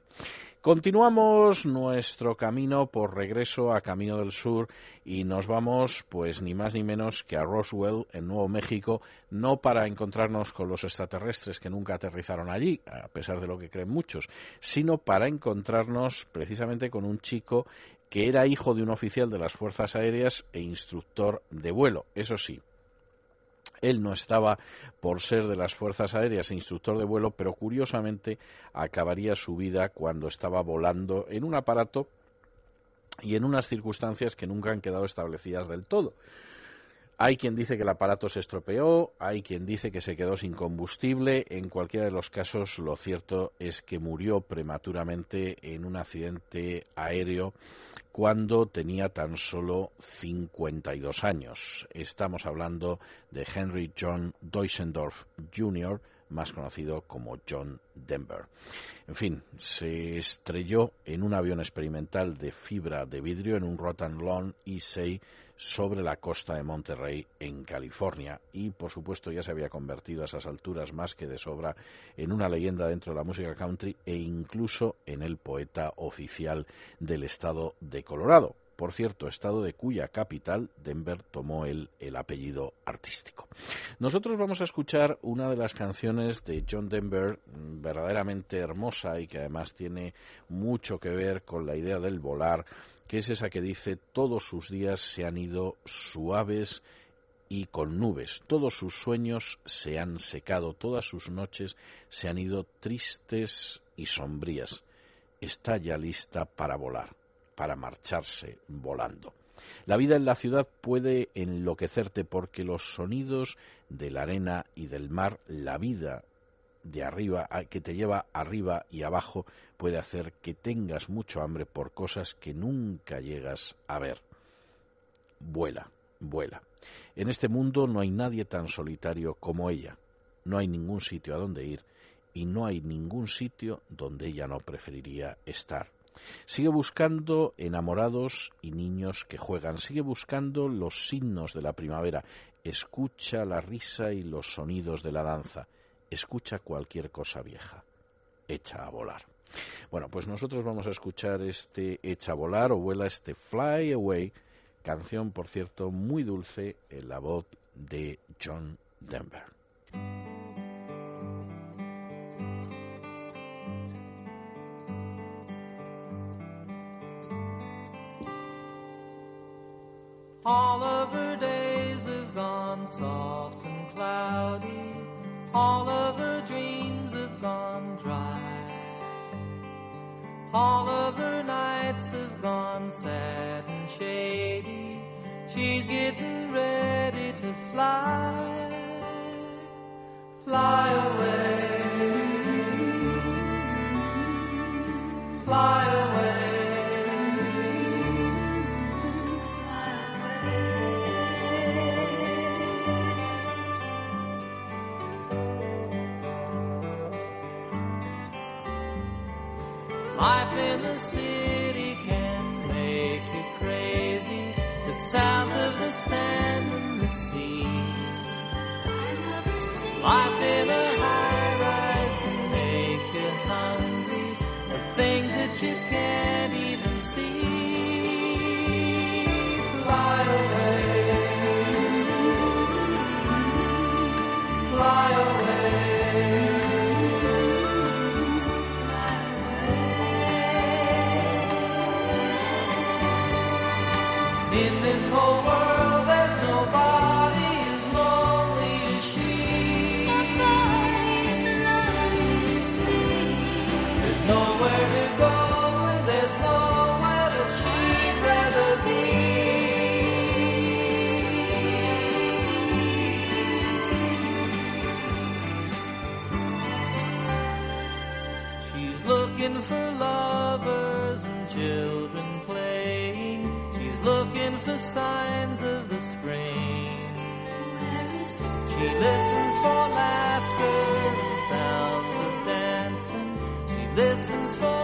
Continuamos nuestro camino por regreso a Camino del Sur y nos vamos, pues ni más ni menos que a Roswell, en Nuevo México, no para encontrarnos con los extraterrestres que nunca aterrizaron allí, a pesar de lo que creen muchos, sino para encontrarnos precisamente con un chico que era hijo de un oficial de las Fuerzas Aéreas e instructor de vuelo. Eso sí, él no estaba por ser de las Fuerzas Aéreas e instructor de vuelo, pero curiosamente acabaría su vida cuando estaba volando en un aparato y en unas circunstancias que nunca han quedado establecidas del todo. Hay quien dice que el aparato se estropeó, hay quien dice que se quedó sin combustible. En cualquiera de los casos, lo cierto es que murió prematuramente en un accidente aéreo cuando tenía tan solo 52 años. Estamos hablando de Henry John Deutschendorf Jr., más conocido como John Denver. En fin, se estrelló en un avión experimental de fibra de vidrio en un Rotten Lawn E6 sobre la costa de Monterrey, en California, y por supuesto ya se había convertido a esas alturas más que de sobra en una leyenda dentro de la música country e incluso en el poeta oficial del estado de Colorado. Por cierto, estado de cuya capital Denver tomó el, el apellido artístico. Nosotros vamos a escuchar una de las canciones de John Denver verdaderamente hermosa y que además tiene mucho que ver con la idea del volar, que es esa que dice todos sus días se han ido suaves y con nubes, todos sus sueños se han secado, todas sus noches se han ido tristes y sombrías. Está ya lista para volar, para marcharse volando. La vida en la ciudad puede enloquecerte porque los sonidos de la arena y del mar, la vida de arriba, que te lleva arriba y abajo, puede hacer que tengas mucho hambre por cosas que nunca llegas a ver. Vuela, vuela. En este mundo no hay nadie tan solitario como ella. No hay ningún sitio a donde ir y no hay ningún sitio donde ella no preferiría estar. Sigue buscando enamorados y niños que juegan. Sigue buscando los signos de la primavera. Escucha la risa y los sonidos de la danza. Escucha cualquier cosa vieja. Echa a volar. Bueno, pues nosotros vamos a escuchar este Echa a volar o vuela este Fly Away, canción, por cierto, muy dulce en la voz de John Denver. All of her days have gone soft and cloudy. All of her dreams have gone dry. All of her nights have gone sad and shady. She's getting ready to fly. Fly away. Fly away. City can make you crazy. The sounds of the sand and the sea. Life in a high rise signs of the spring. She listens for laughter and sounds of dancing. She listens for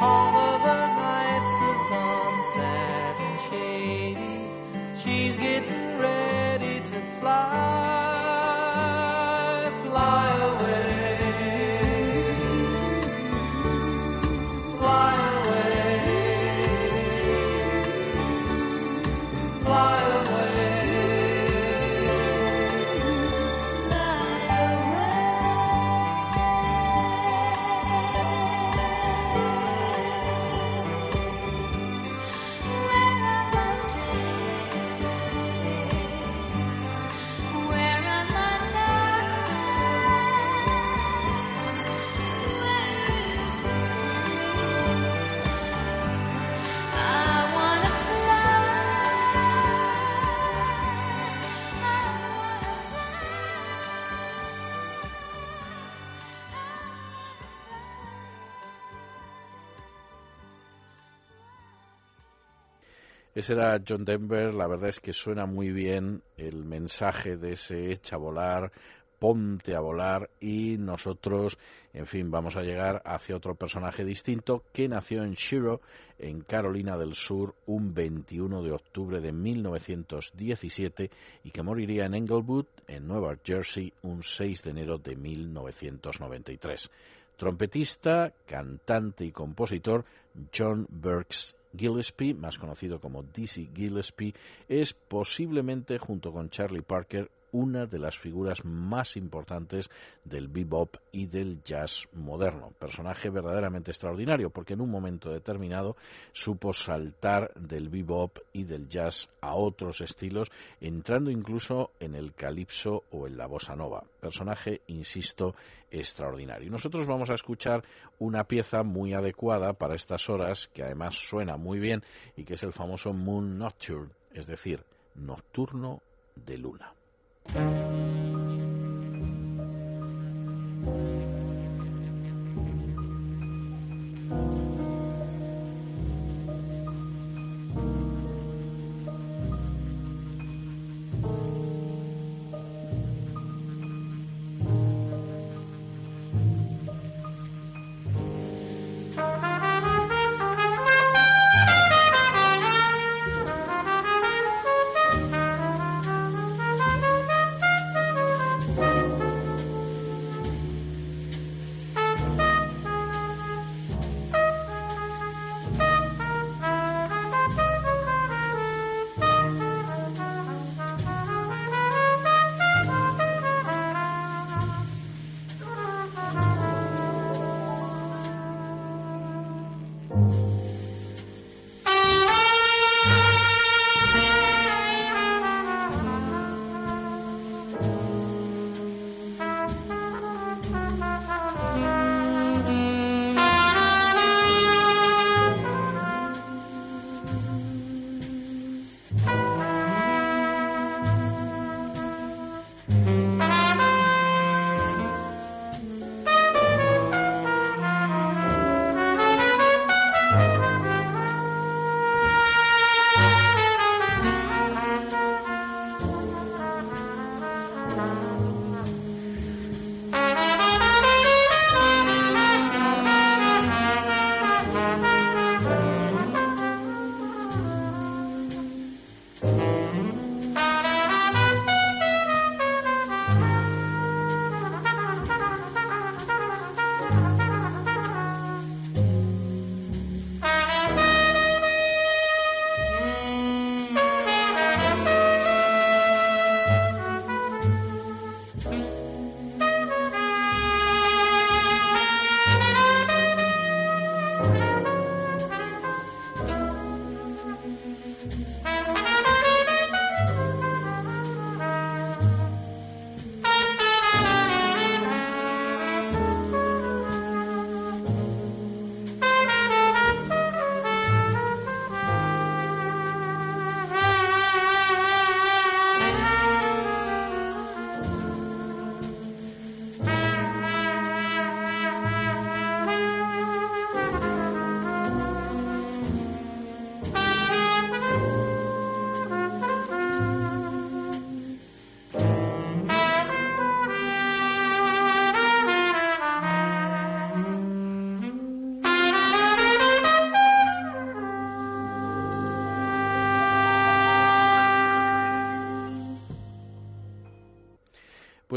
All of Era John Denver, la verdad es que suena muy bien el mensaje de ese echa a volar, ponte a volar y nosotros, en fin, vamos a llegar hacia otro personaje distinto que nació en Shiro, en Carolina del Sur, un 21 de octubre de 1917 y que moriría en Englewood, en Nueva Jersey, un 6 de enero de 1993. Trompetista, cantante y compositor John Burks Gillespie, más conocido como Dizzy Gillespie, es posiblemente, junto con Charlie Parker, una de las figuras más importantes del bebop y del jazz moderno. Personaje verdaderamente extraordinario, porque en un momento determinado supo saltar del bebop y del jazz a otros estilos, entrando incluso en el calipso o en la bossa nova. Personaje, insisto, extraordinario. Y nosotros vamos a escuchar una pieza muy adecuada para estas horas, que además suena muy bien, y que es el famoso Moon Nocturne, es decir, nocturno de luna. Thank you.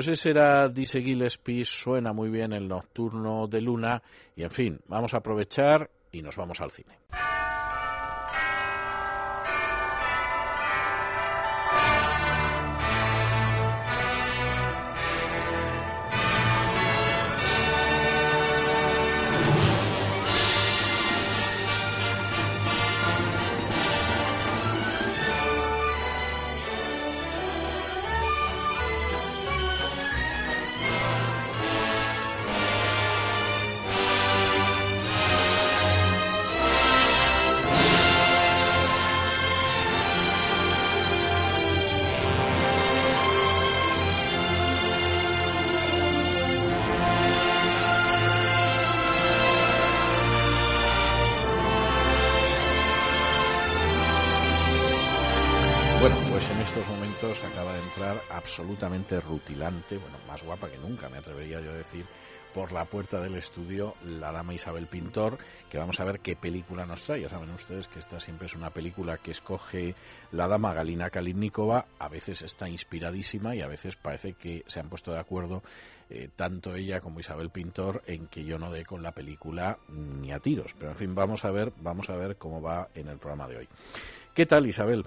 Pues ese era Dizzy Gillespie, suena muy bien el nocturno de Luna y en fin, vamos a aprovechar y nos vamos al cine. Absolutamente rutilante, bueno, más guapa que nunca, me atrevería yo a decir, por la puerta del estudio la dama Isabel Pintor, que vamos a ver qué película nos trae. Ya saben ustedes que esta siempre es una película que escoge la dama Galina Kalinnikova, a veces está inspiradísima y a veces parece que se han puesto de acuerdo eh, tanto ella como Isabel Pintor en que yo no dé con la película ni a tiros. Pero en fin, vamos a ver, vamos a ver cómo va en el programa de hoy. ¿Qué tal, Isabel?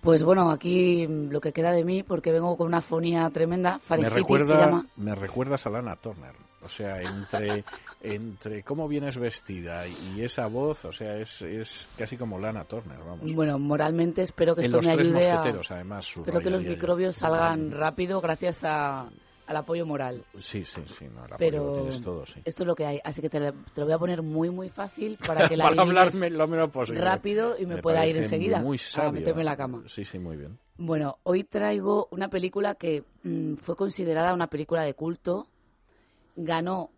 Pues bueno, aquí mm, lo que queda de mí, porque vengo con una fonía tremenda, Me, faringitis se recuerda, llama. me recuerdas a Lana Turner. O sea, entre, entre cómo vienes vestida y esa voz, o sea, es, es casi como Lana Turner, vamos. Bueno, moralmente espero que en esto los me tres ayude a... mosqueteros, además. Espero que los yo. microbios salgan rápido gracias a, al apoyo moral. Sí, sí, sí, no, el apoyo Pero lo tienes todo, sí. esto es lo que hay, así que te, lo- te lo voy a poner muy muy fácil para que la Para hablarme lo menos posible. rápido y me, pueda ir enseguida Muy a sabio. meterme en la cama. Sí, sí, muy bien. Bueno, hoy traigo una película que mm, fue considerada una película de culto, ganó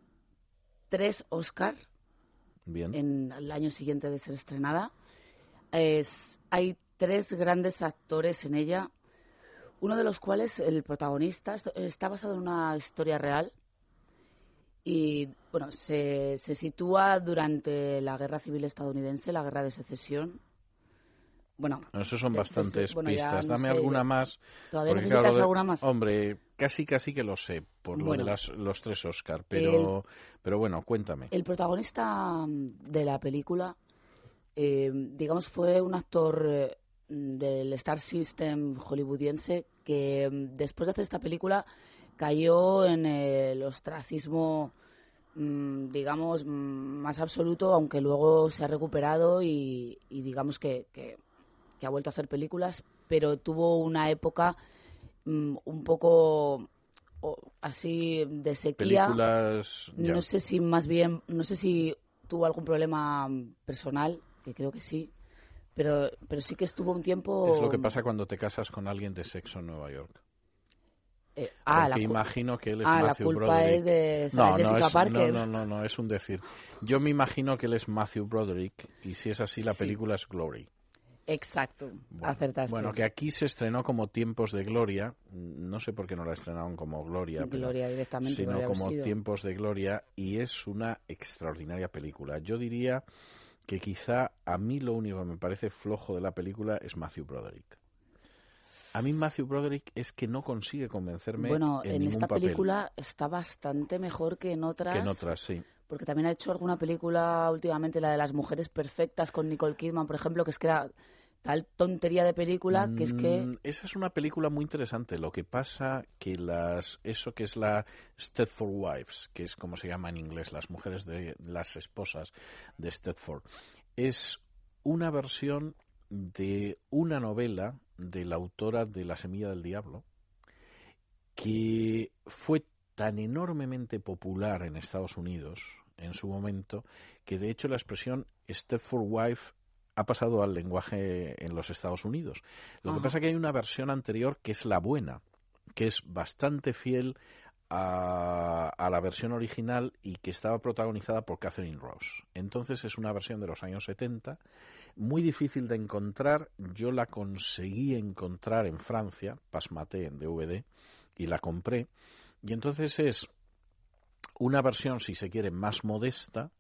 tres Oscar Bien. en el año siguiente de ser estrenada. Es, hay tres grandes actores en ella, uno de los cuales, el protagonista, est- está basado en una historia real y, bueno, se, se sitúa durante la Guerra Civil estadounidense, la Guerra de Secesión. Bueno, Esos son te- te- bastantes bueno, pistas. no Dame sé, alguna más. ¿Todavía necesitas claro, alguna más? Hombre, casi casi que lo sé, por lo Bueno. de las, los tres Oscar. Pero, pero bueno, cuéntame. El protagonista mm, de la película, eh, digamos, fue un actor eh, del Star System hollywoodiense que mm, después de hacer esta película cayó en el ostracismo, mm, digamos, mm, más absoluto, aunque luego se ha recuperado y, y digamos que, que- que ha vuelto a hacer películas, pero tuvo una época un poco así de sequía. Películas. No sé si más bien, no sé si tuvo algún problema personal, que creo que sí, pero, pero sí que estuvo un tiempo... Es lo que pasa cuando te casas con alguien de sexo en Nueva York. eh, ah, la Porque cu- imagino que él es ah, la Matthew culpa Broderick. es de no, Sarah no, Jessica es, Parker. no, no, no, no, es un decir. Yo me imagino que él es Matthew Broderick y si es así, la Sí. película es Glory. Exacto, Bueno, acertaste. Bueno, que aquí se estrenó como Tiempos de Gloria. No sé por qué no la estrenaron como Gloria, pero- Gloria directamente, sino como. Tiempos de Gloria. Y es una extraordinaria película. Yo diría que quizá a mí lo único que me parece flojo de la película es Matthew Broderick. A mí Matthew Broderick es que no consigue convencerme Bueno, en, en, ningún esta papel. película está bastante mejor que en otras. Que en otras, sí. Porque también ha hecho alguna película últimamente, la de las mujeres perfectas con Nicole Kidman, por ejemplo, que es que era tal tontería de película que es que... Mm, Esa es una película muy interesante. Lo que pasa que las eso que es la Stepford Wives, que es como se llama en inglés, las mujeres de las esposas de Stepford, es una versión de una novela de la autora de La semilla del diablo que fue tan enormemente popular en Estados Unidos en su momento que de hecho la expresión Stepford Wife ha pasado al lenguaje en los Estados Unidos. Lo que pasa es que hay una versión anterior que es la buena, que es bastante fiel a, a la versión original y que estaba protagonizada por Catherine Ross. Entonces es una versión de los años 70, muy difícil de encontrar. Yo la conseguí encontrar en Francia, pasmate en DVD, y la compré. Y entonces es una versión, si se quiere, más modesta,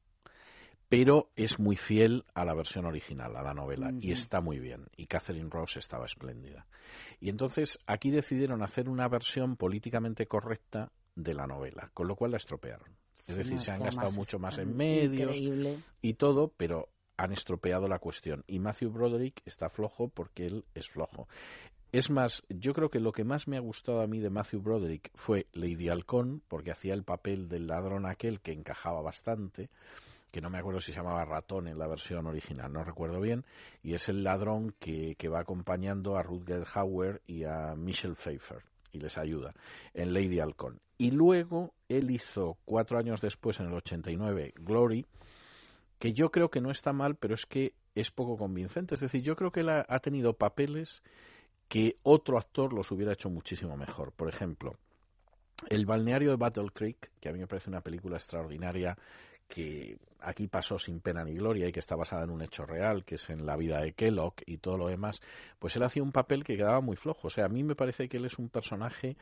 pero es muy fiel a la versión original, a la novela, y está muy bien. Y Catherine Ross estaba espléndida. Y entonces aquí decidieron hacer una versión políticamente correcta de la novela, con lo cual la estropearon. Es decir, no, se han gastado mucho más en medios increíble. y todo, pero han estropeado la cuestión. Y Matthew Broderick está flojo porque él es flojo. Es más, yo creo que lo que más me ha gustado a mí de Matthew Broderick fue Lady Halcón, porque hacía el papel del ladrón aquel que encajaba bastante, que no me acuerdo si se llamaba ratón en la versión original, no recuerdo bien, y es el ladrón que, que va acompañando a Rutger Hauer y a Michelle Pfeiffer y les ayuda en Lady Halcón. Y luego él hizo, cuatro años después, en el 89, Glory, que yo creo que no está mal, pero es que es poco convincente. Es decir, yo creo que él ha, ha tenido papeles que otro actor los hubiera hecho muchísimo mejor. Por ejemplo, El balneario de Battle Creek, que a mí me parece una película extraordinaria que aquí pasó sin pena ni gloria y que está basada en un hecho real, que es en la vida de Kellogg y todo lo demás, pues él hacía un papel que quedaba muy flojo. O sea, a mí me parece que él es un personaje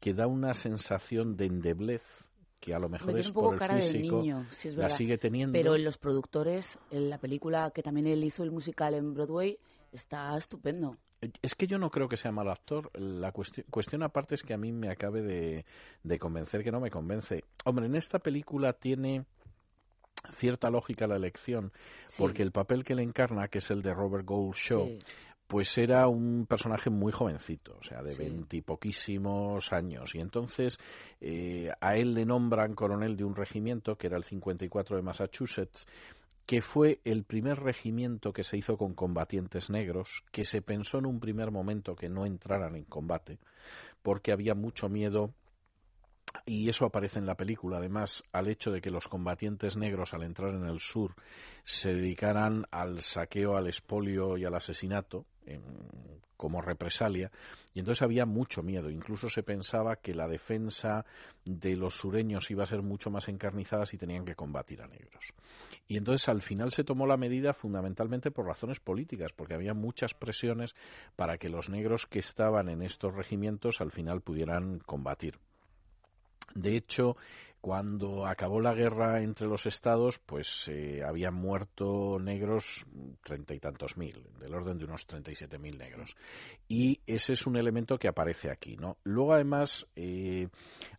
que da una sensación de endeblez que a lo mejor es un poco por el cara de físico, niño, sí es la sigue teniendo. Pero en los productores, en la película que también él hizo el musical en Broadway, está estupendo. Es que yo no creo que sea mal actor. La cuestión, cuestión aparte es que a mí me acabe de, de convencer que no me convence. Hombre, en esta película tiene cierta lógica la elección, Sí. porque el papel que le encarna, que es el de Robert Gould Shaw, Sí. pues era un personaje muy jovencito, o sea, de Sí. veintipoquísimos años. Y entonces eh, a él le nombran coronel de un regimiento, que era el 54 de Massachusetts, que fue el primer regimiento que se hizo con combatientes negros, que se pensó en un primer momento que no entraran en combate, porque había mucho miedo y eso aparece en la película, además, al hecho de que los combatientes negros al entrar en el sur se dedicaran al saqueo, al expolio y al asesinato como represalia, y entonces había mucho miedo. Incluso se pensaba que la defensa de los sureños iba a ser mucho más encarnizada si tenían que combatir a negros. Y entonces al final se tomó la medida fundamentalmente por razones políticas, porque había muchas presiones para que los negros que estaban en estos regimientos al final pudieran combatir. De hecho, cuando acabó la guerra entre los estados, pues eh, habían muerto negros treinta y tantos mil, del orden de unos treinta y siete mil negros. Y ese es un elemento que aparece aquí, ¿no? Luego, además, eh,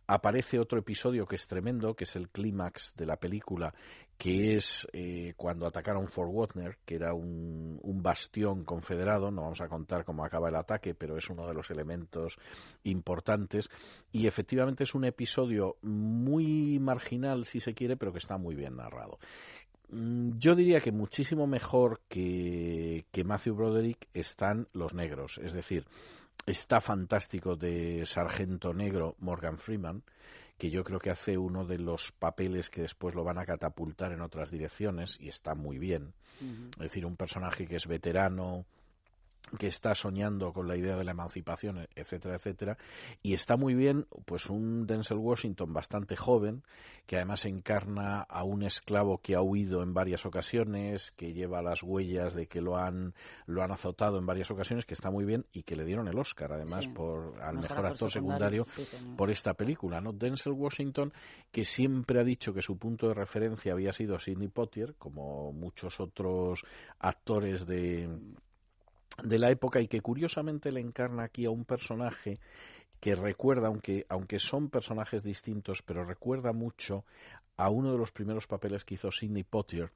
aparece otro episodio que es tremendo, que es el clímax de la película, que es eh, cuando atacaron Fort Wagner, que era un, un bastión confederado, no vamos a contar cómo acaba el ataque, pero es uno de los elementos importantes, y efectivamente es un episodio muy marginal, si se quiere, pero que está muy bien narrado. Mm, Yo diría que muchísimo mejor que, que Matthew Broderick están los negros, es decir, está fantástico de sargento negro Morgan Freeman, que yo creo que hace uno de los papeles que después lo van a catapultar en otras direcciones y está muy bien. Es decir, un personaje que es veterano, que está soñando con la idea de la emancipación, etcétera, etcétera, y está muy bien, pues un Denzel Washington bastante joven, que además encarna a un esclavo que ha huido en varias ocasiones, que lleva las huellas de que lo han lo han azotado en varias ocasiones, que está muy bien y que le dieron el Oscar además Sí. por al Mejor actor secundario, secundario, sí, señor. por esta película, ¿no? Denzel Washington, que siempre ha dicho que su punto de referencia había sido Sidney Poitier, como muchos otros actores de de la época y que curiosamente le encarna aquí a un personaje que recuerda, aunque, aunque son personajes distintos, pero recuerda mucho a uno de los primeros papeles que hizo Sidney Poitier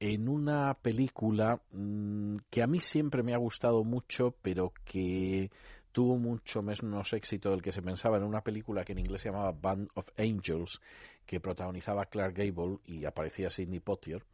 en una película mm, que a mí siempre me ha gustado mucho, pero que tuvo mucho menos éxito del que se pensaba en una película que en inglés se llamaba Band of Angels, que protagonizaba Clark Gable y aparecía Sidney Poitier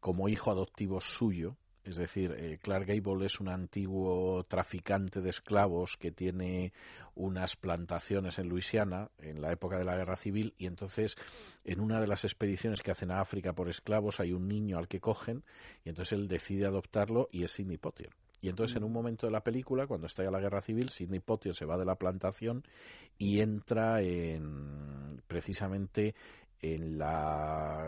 como hijo adoptivo suyo. Es decir, eh, Clark Gable es un antiguo traficante de esclavos que tiene unas plantaciones en Luisiana en la época de la Guerra Civil y entonces en una de las expediciones que hacen a África por esclavos hay un niño al que cogen y entonces él decide adoptarlo y es Sidney Poitier. Y entonces en un momento de la película, cuando estalla la guerra civil, Sidney Poitier se va de la plantación y entra en precisamente en la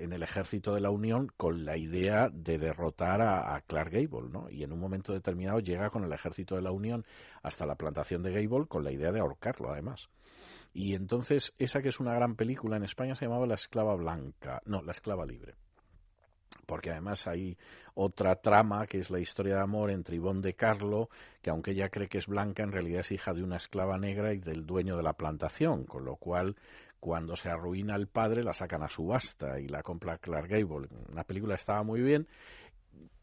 en el ejército de la Unión con la idea de derrotar a, Clark Gable, ¿no? Y en un momento determinado llega con el ejército de la Unión hasta la plantación de Gable con la idea de ahorcarlo, además. Y entonces esa que es una gran película en España se llamaba La esclava blanca, no, La esclava libre. porque además hay otra trama que es la historia de amor entre Ivonne de Carlo, que aunque ella cree que es blanca, en realidad es hija de una esclava negra y del dueño de la plantación, con lo cual cuando se arruina el padre la sacan a subasta y la compra Clark Gable. La película estaba muy bien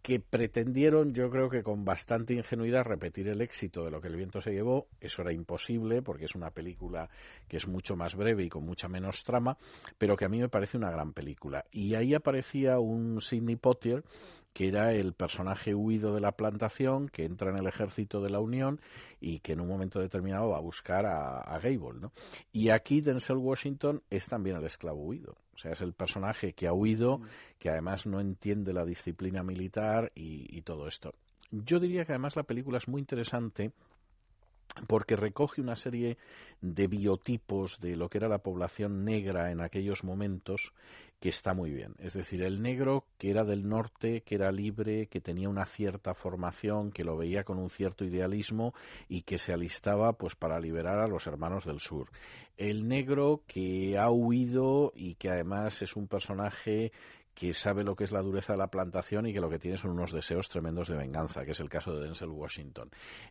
que pretendieron, yo creo que con bastante ingenuidad, repetir el éxito de lo que el viento se llevó. Eso era imposible porque es una película que es mucho más breve y con mucha menos trama, pero que a mí me parece una gran película. Y ahí aparecía un Sidney Poitier que era el personaje huido de la plantación, que entra en el ejército de la Unión y que en un momento determinado va a buscar a, a Gable. ¿no? Y aquí Denzel Washington es también el esclavo huido. O sea, es el personaje que ha huido, que además no entiende la disciplina militar y, y todo esto. Yo diría que además la película es muy interesante porque recoge una serie de biotipos de lo que era la población negra en aquellos momentos que está muy bien. Es decir, el negro que era del norte, que era libre, que tenía una cierta formación, que lo veía con un cierto idealismo y que se alistaba pues para liberar a los hermanos del sur. El negro que ha huido y que además es un personaje que sabe lo que es la dureza de la plantación y que lo que tiene son unos deseos tremendos de venganza, que es el caso de Denzel Washington.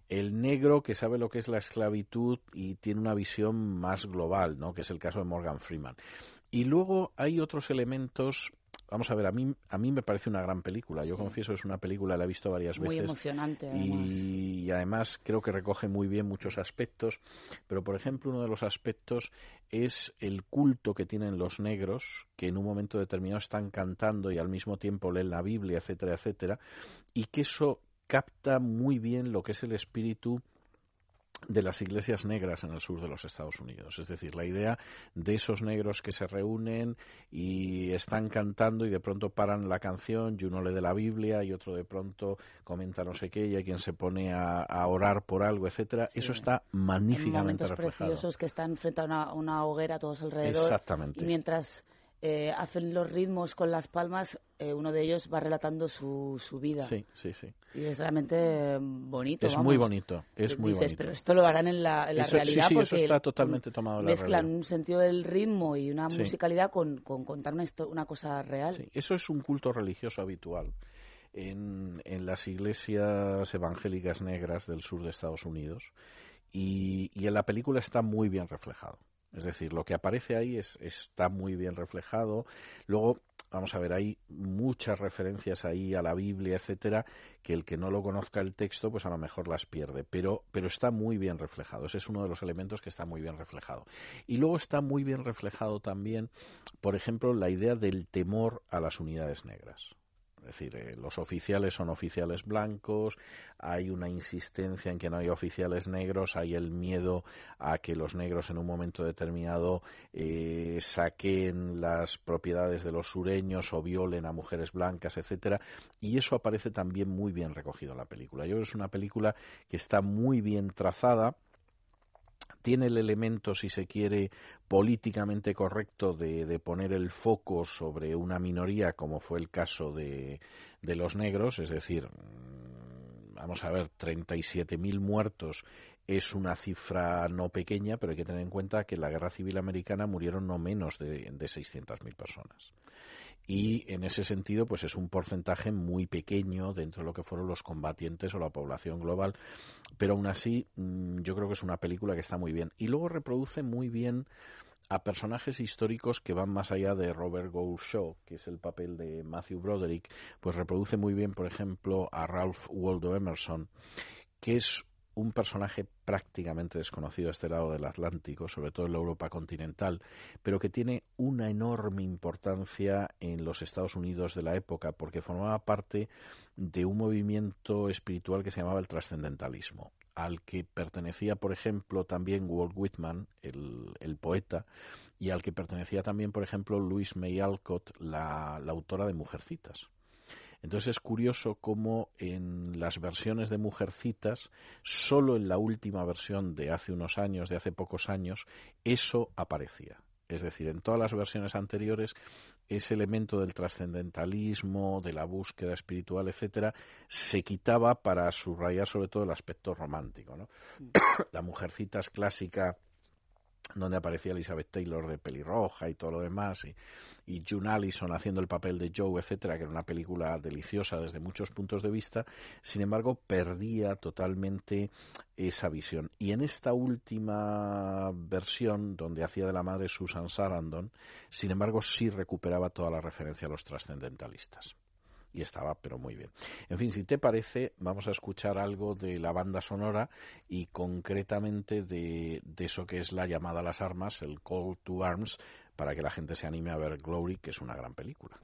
El negro que sabe lo que es la esclavitud y tiene una visión más global, ¿no? que es el caso de Morgan Freeman. Y luego hay otros elementos Vamos a ver, a mí, a mí me parece una gran película. Yo confieso, es una película, la he visto varias Muy veces. emocionante, además. Y, y además creo que recoge muy bien muchos aspectos. Pero, por ejemplo, uno de los aspectos es el culto que tienen los negros, que en un momento determinado están cantando y al mismo tiempo leen la Biblia, etcétera, etcétera. Y que eso capta muy bien lo que es el espíritu de las iglesias negras en el sur de los Estados Unidos. Es decir, la idea de esos negros que se reúnen y están cantando y de pronto paran la canción y uno lee de la Biblia y otro de pronto comenta no sé qué y hay quien se pone a, a orar por algo, etcétera. Sí. Eso está En magníficamente momentos reflejado. preciosos que están frente a una, una hoguera todos alrededor. Exactamente. Y mientras eh, hacen los ritmos con las palmas, eh, uno de ellos va relatando su, su vida. Sí, sí, sí. Y es realmente bonito. Es vamos. muy bonito, es muy Dices, bonito. pero esto lo harán en la, en la Eso- sí, realidad sí, eso porque está totalmente tomado de la mezclan realidad. un sentido del ritmo y una Sí. musicalidad con, con contar una, una cosa real. Sí, eso es un culto religioso habitual en, en las iglesias evangélicas negras del sur de Estados Unidos y, y en la película está muy bien reflejado. Es decir, lo que aparece ahí es, está muy bien reflejado. Luego, vamos a ver, hay muchas referencias ahí a la Biblia, etcétera, que el que no lo conozca el texto, pues a lo mejor las pierde. Pero, pero está muy bien reflejado. Ese es uno de los elementos que está muy bien reflejado. Y luego está muy bien reflejado también, por ejemplo, la idea del temor a las unidades negras. Es decir, eh, los oficiales son oficiales blancos, hay una insistencia en que no hay oficiales negros, hay el miedo a que los negros en un momento determinado eh, saquen las propiedades de los sureños o violen a mujeres blancas, etcétera, y eso aparece también muy bien recogido en la película. Yo creo que es una película que está muy bien trazada, tiene el elemento, si se quiere, políticamente correcto de, poner el foco sobre una minoría, como fue el caso de, de los negros, es decir, mm, vamos a ver, 37.000 muertos es una cifra no pequeña, pero hay que tener en cuenta que en la Guerra Civil Americana murieron no menos de, de 600.000 personas y en ese sentido pues es un porcentaje muy pequeño dentro de lo que fueron los combatientes o la población global. Pero aún así mm, yo creo que es una película que está muy bien. Y luego reproduce muy bien a personajes históricos que van más allá de Robert Gould Shaw, que es el papel de Matthew Broderick, pues reproduce muy bien, por ejemplo, a Ralph Waldo Emerson, que es un personaje prácticamente desconocido a este lado del Atlántico, sobre todo en la Europa continental, pero que tiene una enorme importancia en los Estados Unidos de la época, porque formaba parte de un movimiento espiritual que se llamaba el trascendentalismo, al que pertenecía, por ejemplo, también Walt Whitman, el, poeta, y al que pertenecía también, por ejemplo, Louise May Alcott, la autora de Mujercitas. Entonces es curioso cómo en las versiones de Mujercitas, solo en la última versión de hace unos años, de hace pocos años, eso aparecía. Es decir, en todas las versiones anteriores, ese elemento del trascendentalismo, de la búsqueda espiritual, etcétera, se quitaba para subrayar sobre todo el aspecto romántico. ¿no? la Mujercitas clásica donde aparecía Elizabeth Taylor de pelirroja y todo lo demás, y, y June Allison haciendo el papel de Joe, etcétera, que era una película deliciosa desde muchos puntos de vista, sin embargo, perdía totalmente esa visión. Y en esta última versión, donde hacía de la madre Susan Sarandon, sin embargo, sí recuperaba toda la referencia a los trascendentalistas y estaba pero muy bien. En fin, si te parece, vamos a escuchar algo de la banda sonora y concretamente de, eso que es la llamada a las armas, el Call to Arms, para que la gente se anime a ver Glory, que es una gran película.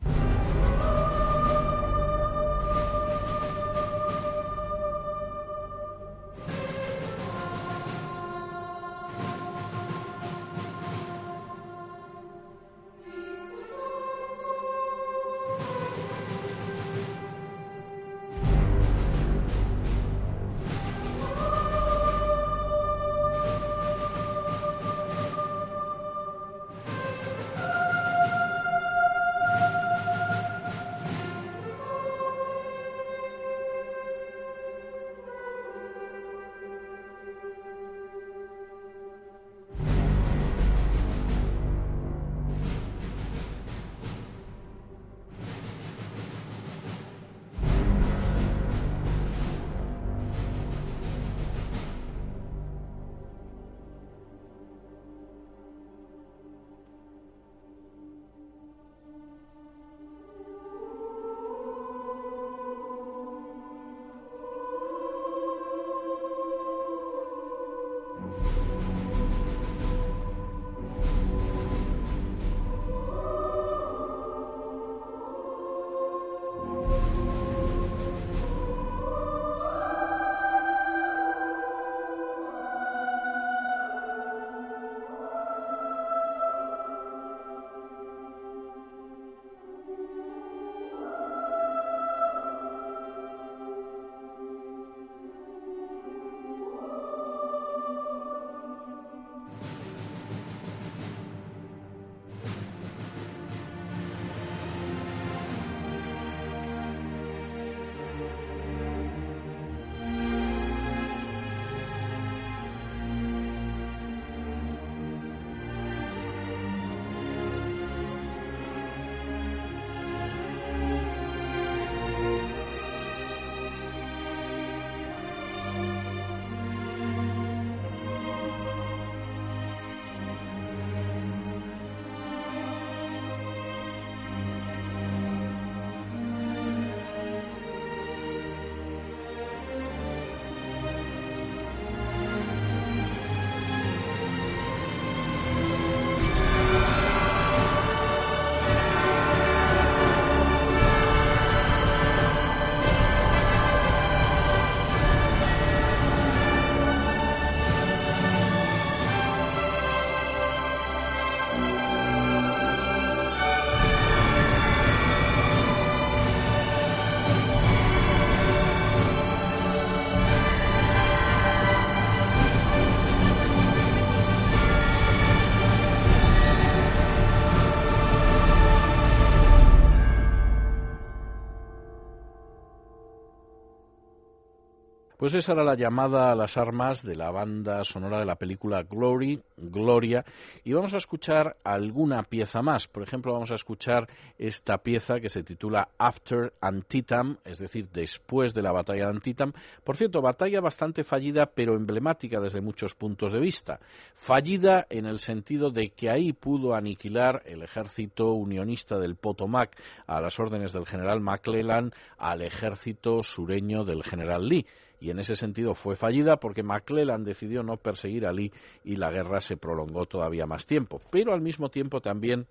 Pues esa era la llamada a las armas de la banda sonora de la película Glory, Gloria, y vamos a escuchar alguna pieza más. Por ejemplo, vamos a escuchar esta pieza que se titula After Antietam, es decir, después de la batalla de Antietam. Por cierto, batalla bastante fallida, pero emblemática desde muchos puntos de vista. Fallida en el sentido de que ahí pudo aniquilar el ejército unionista del Potomac a las órdenes del general McClellan al ejército sureño del general Lee y en ese sentido fue fallida porque McClellan decidió no perseguir a Lee y la guerra se prolongó todavía más tiempo. Pero al mismo tiempo también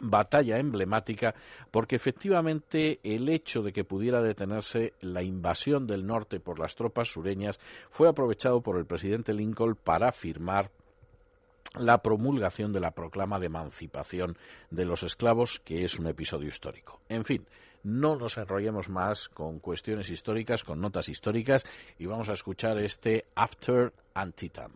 batalla emblemática porque efectivamente el hecho de que pudiera detenerse la invasión del norte por las tropas sureñas fue aprovechado por el presidente Lincoln para firmar la promulgación de la proclama de emancipación de los esclavos, que es un episodio histórico. En fin, no nos enrollemos más con cuestiones históricas, con notas históricas, y vamos a escuchar este After Antietam.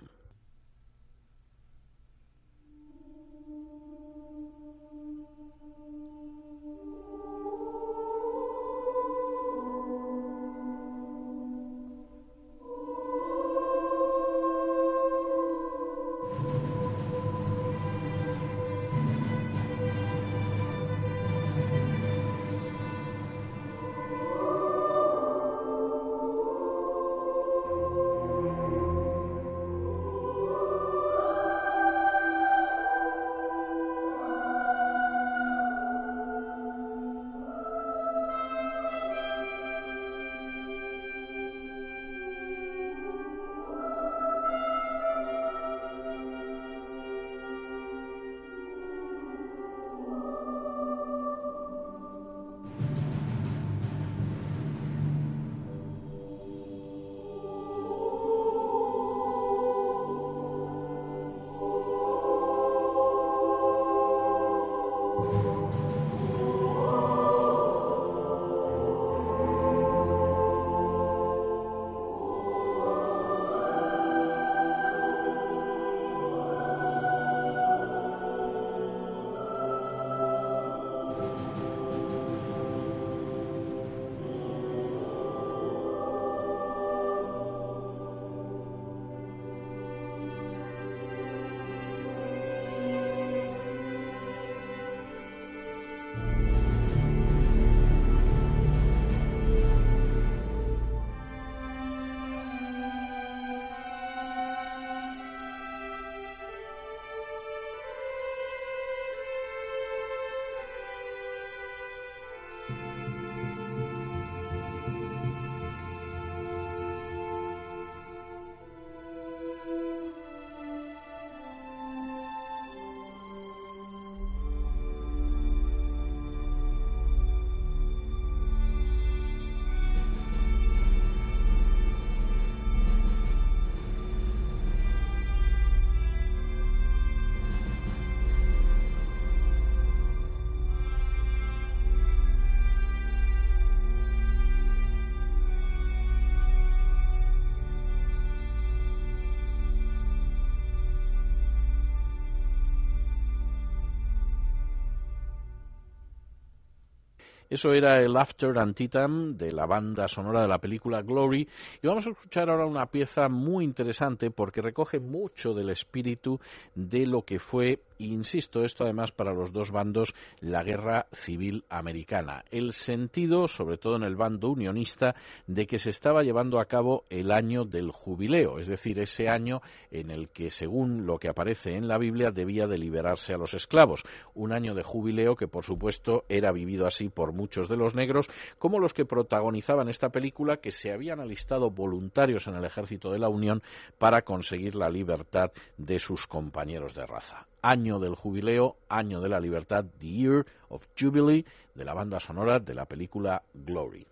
Eso era el After Antietam de la banda sonora de la película Glory. Y vamos a escuchar ahora una pieza muy interesante porque recoge mucho del espíritu de lo que fue, insisto, esto además para los dos bandos, la guerra civil americana. El sentido, sobre todo en el bando unionista, de que se estaba llevando a cabo el año del jubileo, es decir, ese año en el que, según lo que aparece en la Biblia, debía de liberarse a los esclavos. Un año de jubileo que, por supuesto, era vivido así por muchos de los negros, como los que protagonizaban esta película, que se habían alistado voluntarios en el ejército de la Unión para conseguir la libertad de sus compañeros de raza. Año del jubileo, año de la libertad, The Year of Jubilee, de la banda sonora de la película Glory.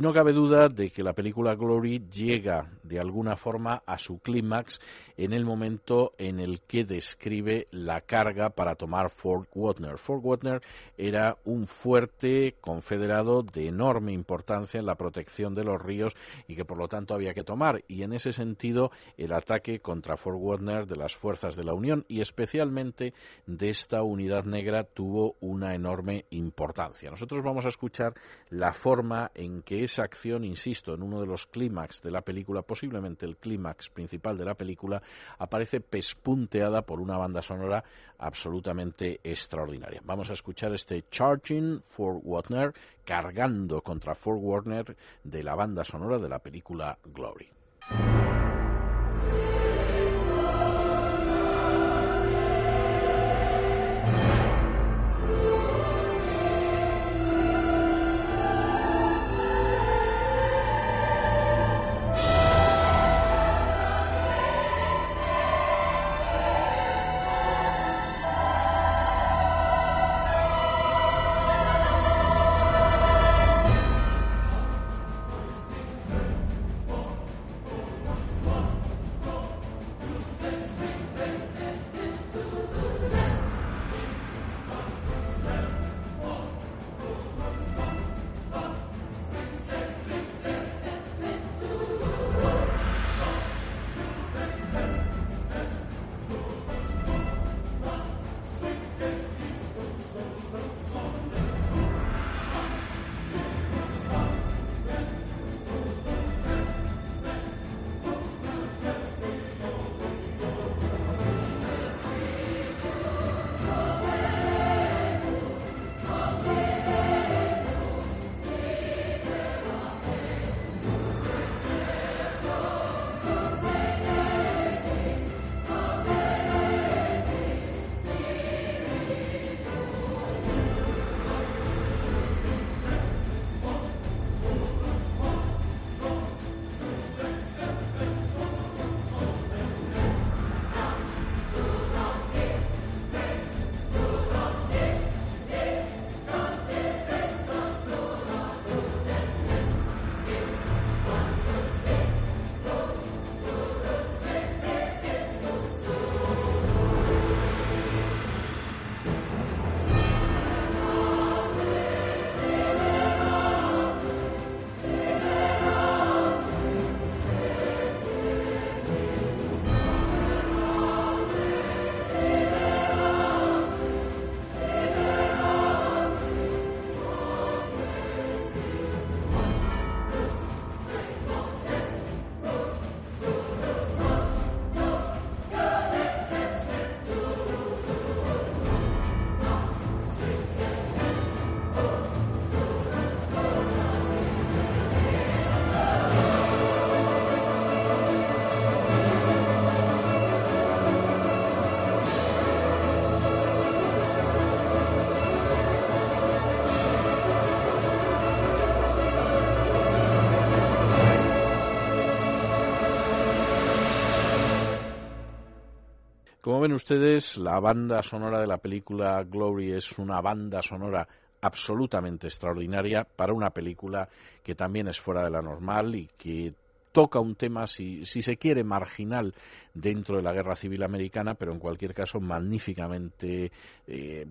Y no cabe duda de que la película Glory llega de alguna forma a su clímax en el momento en el que describe la carga para tomar Fort Wagner. Fort Wagner era un fuerte confederado de enorme importancia en la protección de los ríos y que por lo tanto había que tomar. Y en ese sentido, el ataque contra Fort Wagner de las fuerzas de la Unión y especialmente de esta unidad negra tuvo una enorme importancia. Nosotros vamos a escuchar la forma en que esa acción, insisto, en uno de los clímax de la película, posiblemente el clímax principal de la película, aparece pespunteada por una banda sonora absolutamente extraordinaria. Vamos a escuchar este Charging Fort Wagner, cargando contra Fort Wagner de la banda sonora de la película Glory. Como ven ustedes, la banda sonora de la película Glory es una banda sonora absolutamente extraordinaria para una película que también es fuera de la normal y que toca un tema, si, si se quiere, marginal dentro de la guerra civil americana, pero en cualquier caso magníficamente eh,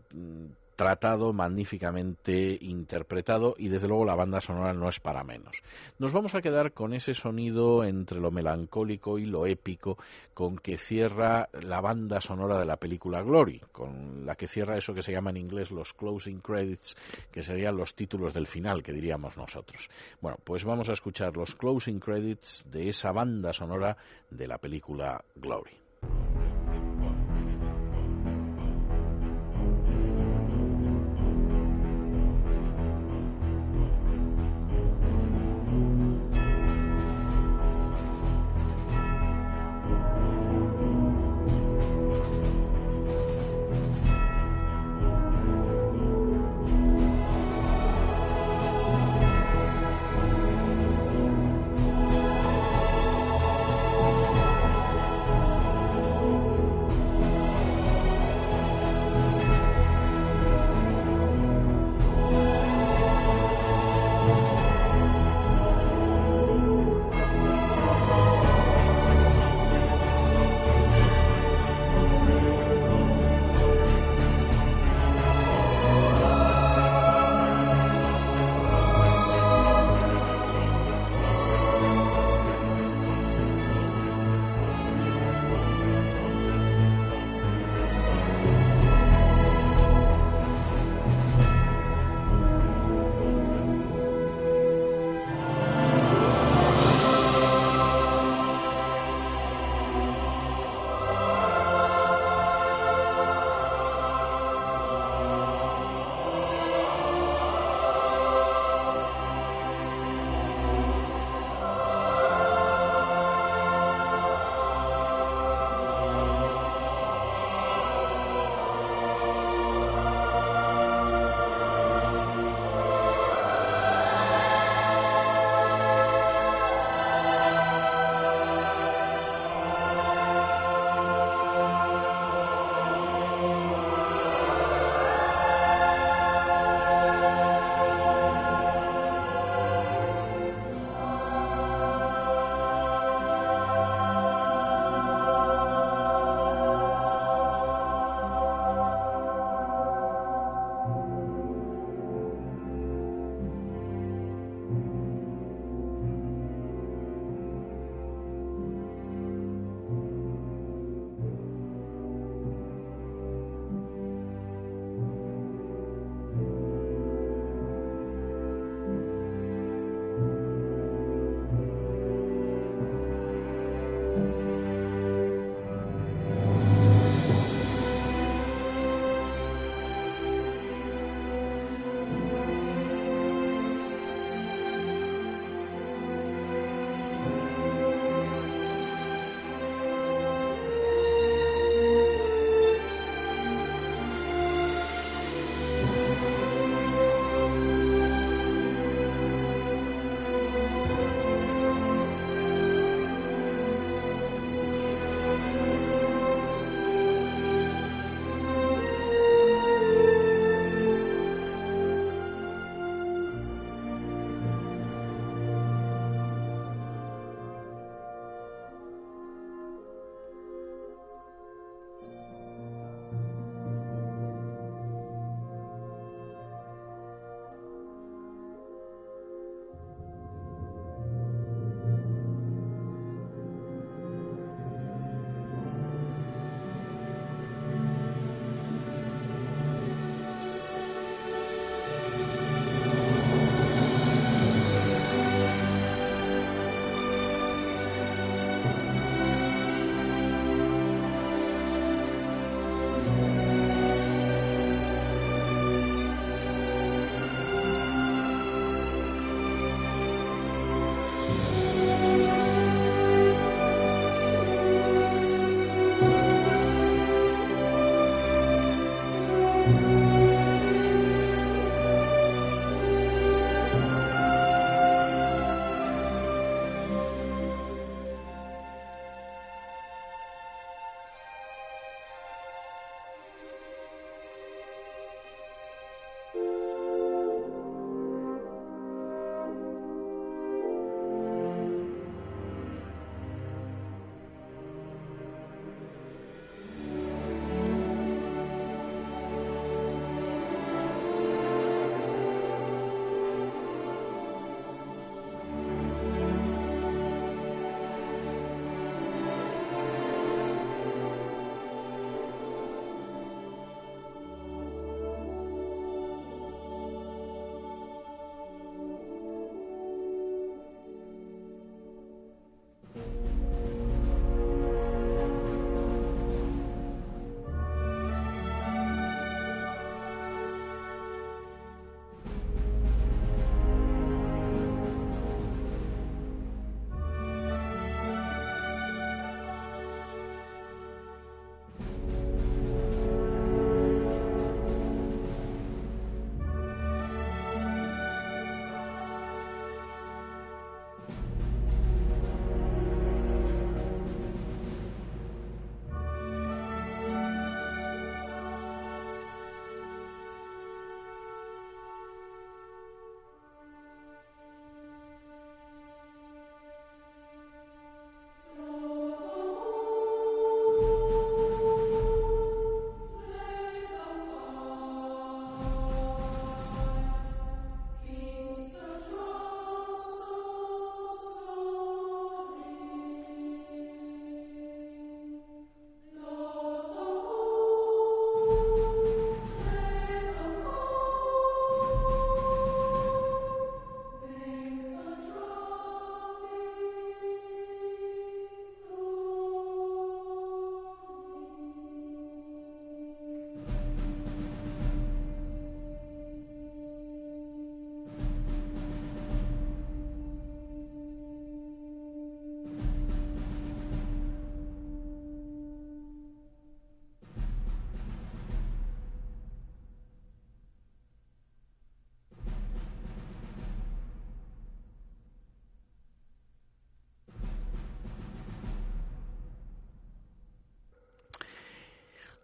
tratado, magníficamente interpretado y desde luego la banda sonora no es para menos. Nos vamos a quedar con ese sonido entre lo melancólico y lo épico con que cierra la banda sonora de la película Glory, con la que cierra eso que se llama en inglés los closing credits, que serían los títulos del final, que diríamos nosotros. Bueno, pues vamos a escuchar los closing credits de esa banda sonora de la película Glory.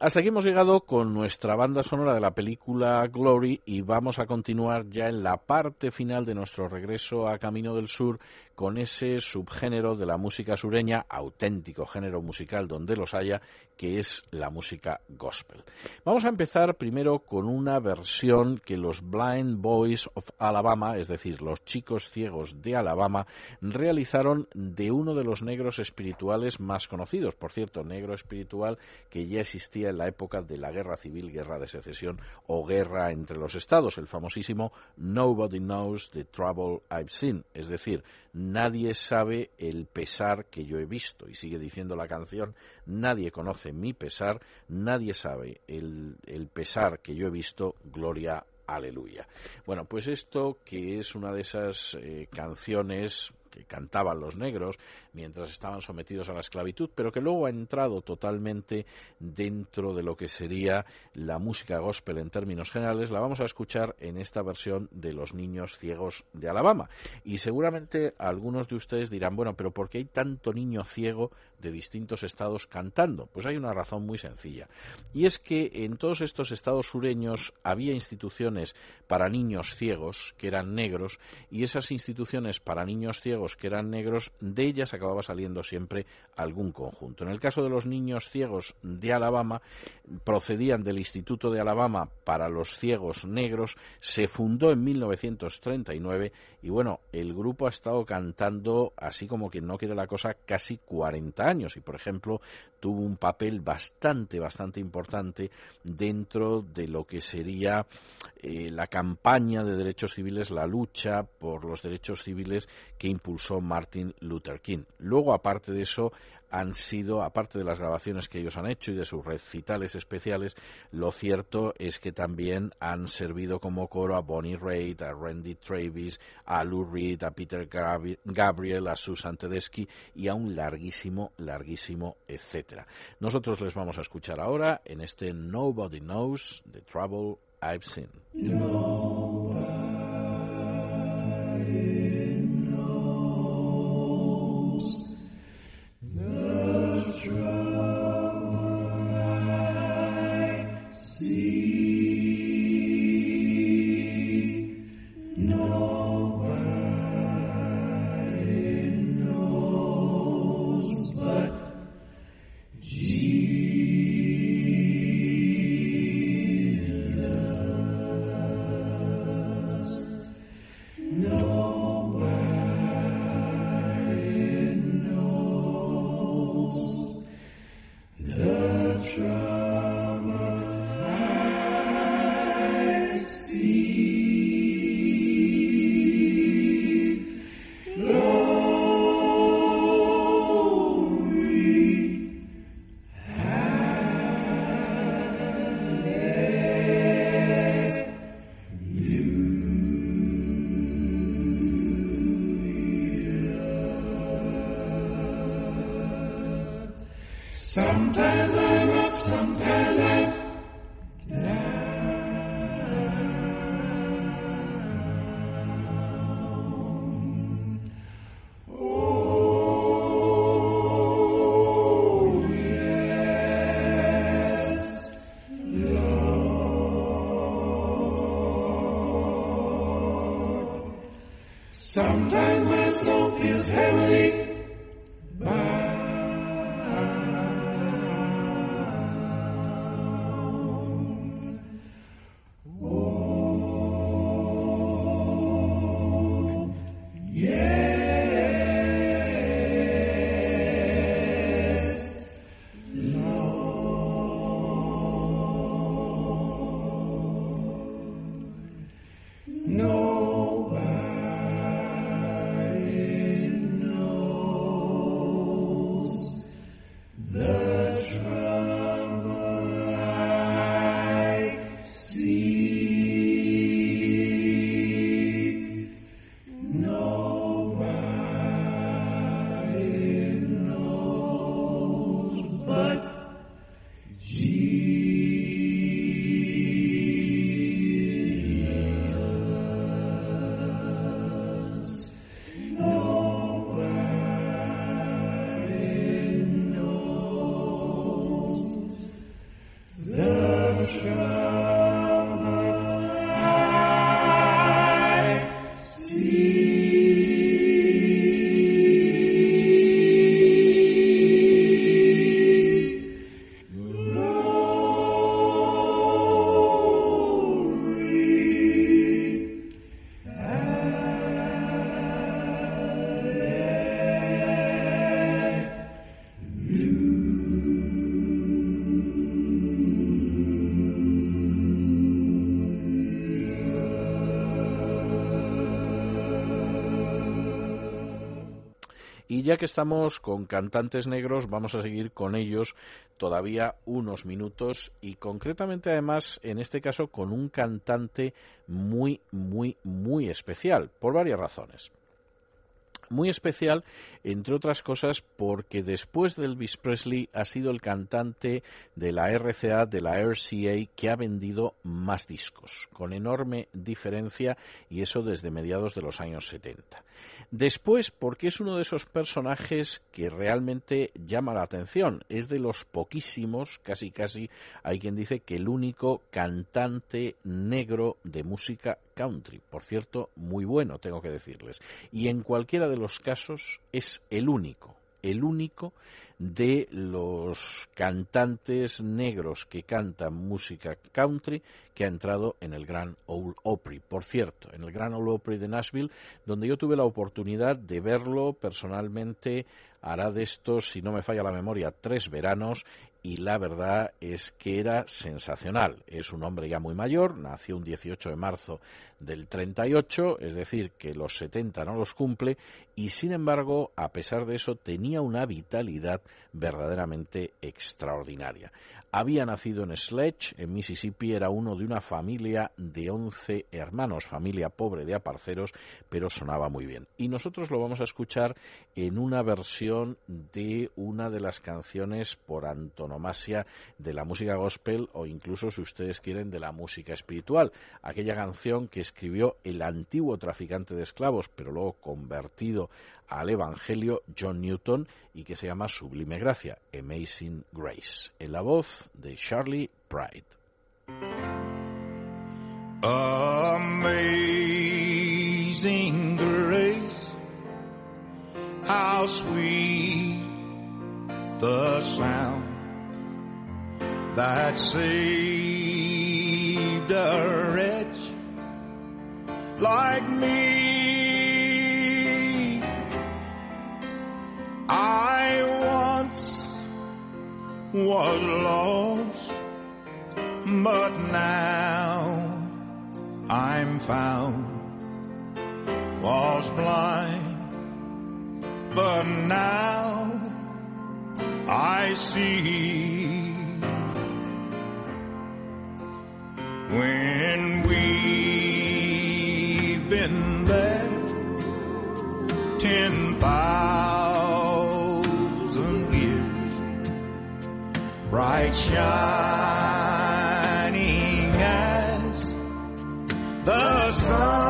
Hasta aquí hemos llegado con nuestra banda sonora de la película Glory y vamos a continuar ya en la parte final de nuestro regreso a Camino del Sur con ese subgénero de la música sureña, auténtico género musical donde los haya, que es la música gospel. Vamos a empezar primero con una versión que los Blind Boys of Alabama, es decir, los chicos ciegos de Alabama, realizaron de uno de los negros espirituales más conocidos. Por cierto, negro espiritual que ya existía en la época de la guerra civil, guerra de secesión o guerra entre los estados, el famosísimo Nobody Knows the Trouble I've Seen, es decir, nadie sabe el pesar que yo he visto. Y sigue diciendo la canción, nadie conoce mi pesar, nadie sabe el, el pesar que yo he visto, gloria, aleluya. Bueno, pues esto que es una de esas eh, canciones que cantaban los negros mientras estaban sometidos a la esclavitud, pero que luego ha entrado totalmente dentro de lo que sería la música gospel en términos generales, la vamos a escuchar en esta versión de Los Niños Ciegos de Alabama. Y seguramente algunos de ustedes dirán, bueno, pero ¿por qué hay tanto niño ciego de distintos estados cantando? Pues hay una razón muy sencilla. Y es que en todos estos estados sureños había instituciones para niños ciegos que eran negros y esas instituciones para niños ciegos que eran negros, de ellas acababa saliendo siempre algún conjunto. En el caso de los niños ciegos de Alabama, procedían del Instituto de Alabama para los ciegos negros, se fundó en 1939 y bueno, el grupo ha estado cantando, así como quien no quiere la cosa, casi 40 años y por ejemplo tuvo un papel bastante, bastante importante dentro de lo que sería eh, la campaña de derechos civiles, la lucha por los derechos civiles que impulsó Martin Luther King. Luego, aparte de eso, han sido, aparte de las grabaciones que ellos han hecho y de sus recitales especiales, lo cierto es que también han servido como coro a Bonnie Raitt, a Randy Travis, a Lou Reed, a Peter Gabriel, a Susan Tedeschi y a un larguísimo, larguísimo etcétera. Nosotros les vamos a escuchar ahora en este Nobody Knows the Trouble I've Seen. Sometimes I'm up, sometimes I'm que estamos con cantantes negros, vamos a seguir con ellos todavía unos minutos y concretamente además en este caso con un cantante muy, muy, muy especial, por varias razones. Muy especial, entre otras cosas, porque después de Elvis Presley ha sido el cantante de la RCA, de la RCA, que ha vendido más discos, con enorme diferencia, y eso desde mediados de los años 70. Después, porque es uno de esos personajes que realmente llama la atención. Es de los poquísimos, casi casi, hay quien dice que el único cantante negro de música country. Por cierto, muy bueno, tengo que decirles. Y en cualquiera de los casos es el único, el único de los cantantes negros que cantan música country que ha entrado en el Gran Ole Opry. Por cierto, en el Gran Ole Opry de Nashville, donde yo tuve la oportunidad de verlo personalmente, hará de estos, si no me falla la memoria, tres veranos y la verdad es que era sensacional. Es un hombre ya muy mayor, nació un 18 de marzo del 38, es decir, que los 70 no los cumple, y sin embargo, a pesar de eso, tenía una vitalidad verdaderamente extraordinaria. Había nacido en Sledge, en Mississippi, era uno de una familia de 11 hermanos, familia pobre de aparceros, pero sonaba muy bien. Y nosotros lo vamos a escuchar en una versión de una de las canciones por antonomasia de la música gospel o incluso, si ustedes quieren, de la música espiritual. Aquella canción que escribió el antiguo traficante de esclavos, pero luego convertido al Evangelio John Newton y que se llama Sublime Gracia, Amazing Grace, en la voz de Charlie Pride. Amazing grace, how sweet the sound that saved a wretch like me. I was lost, but now I'm found. Was blind, but now I see. When we've been there ten thousand bright shining as the sun.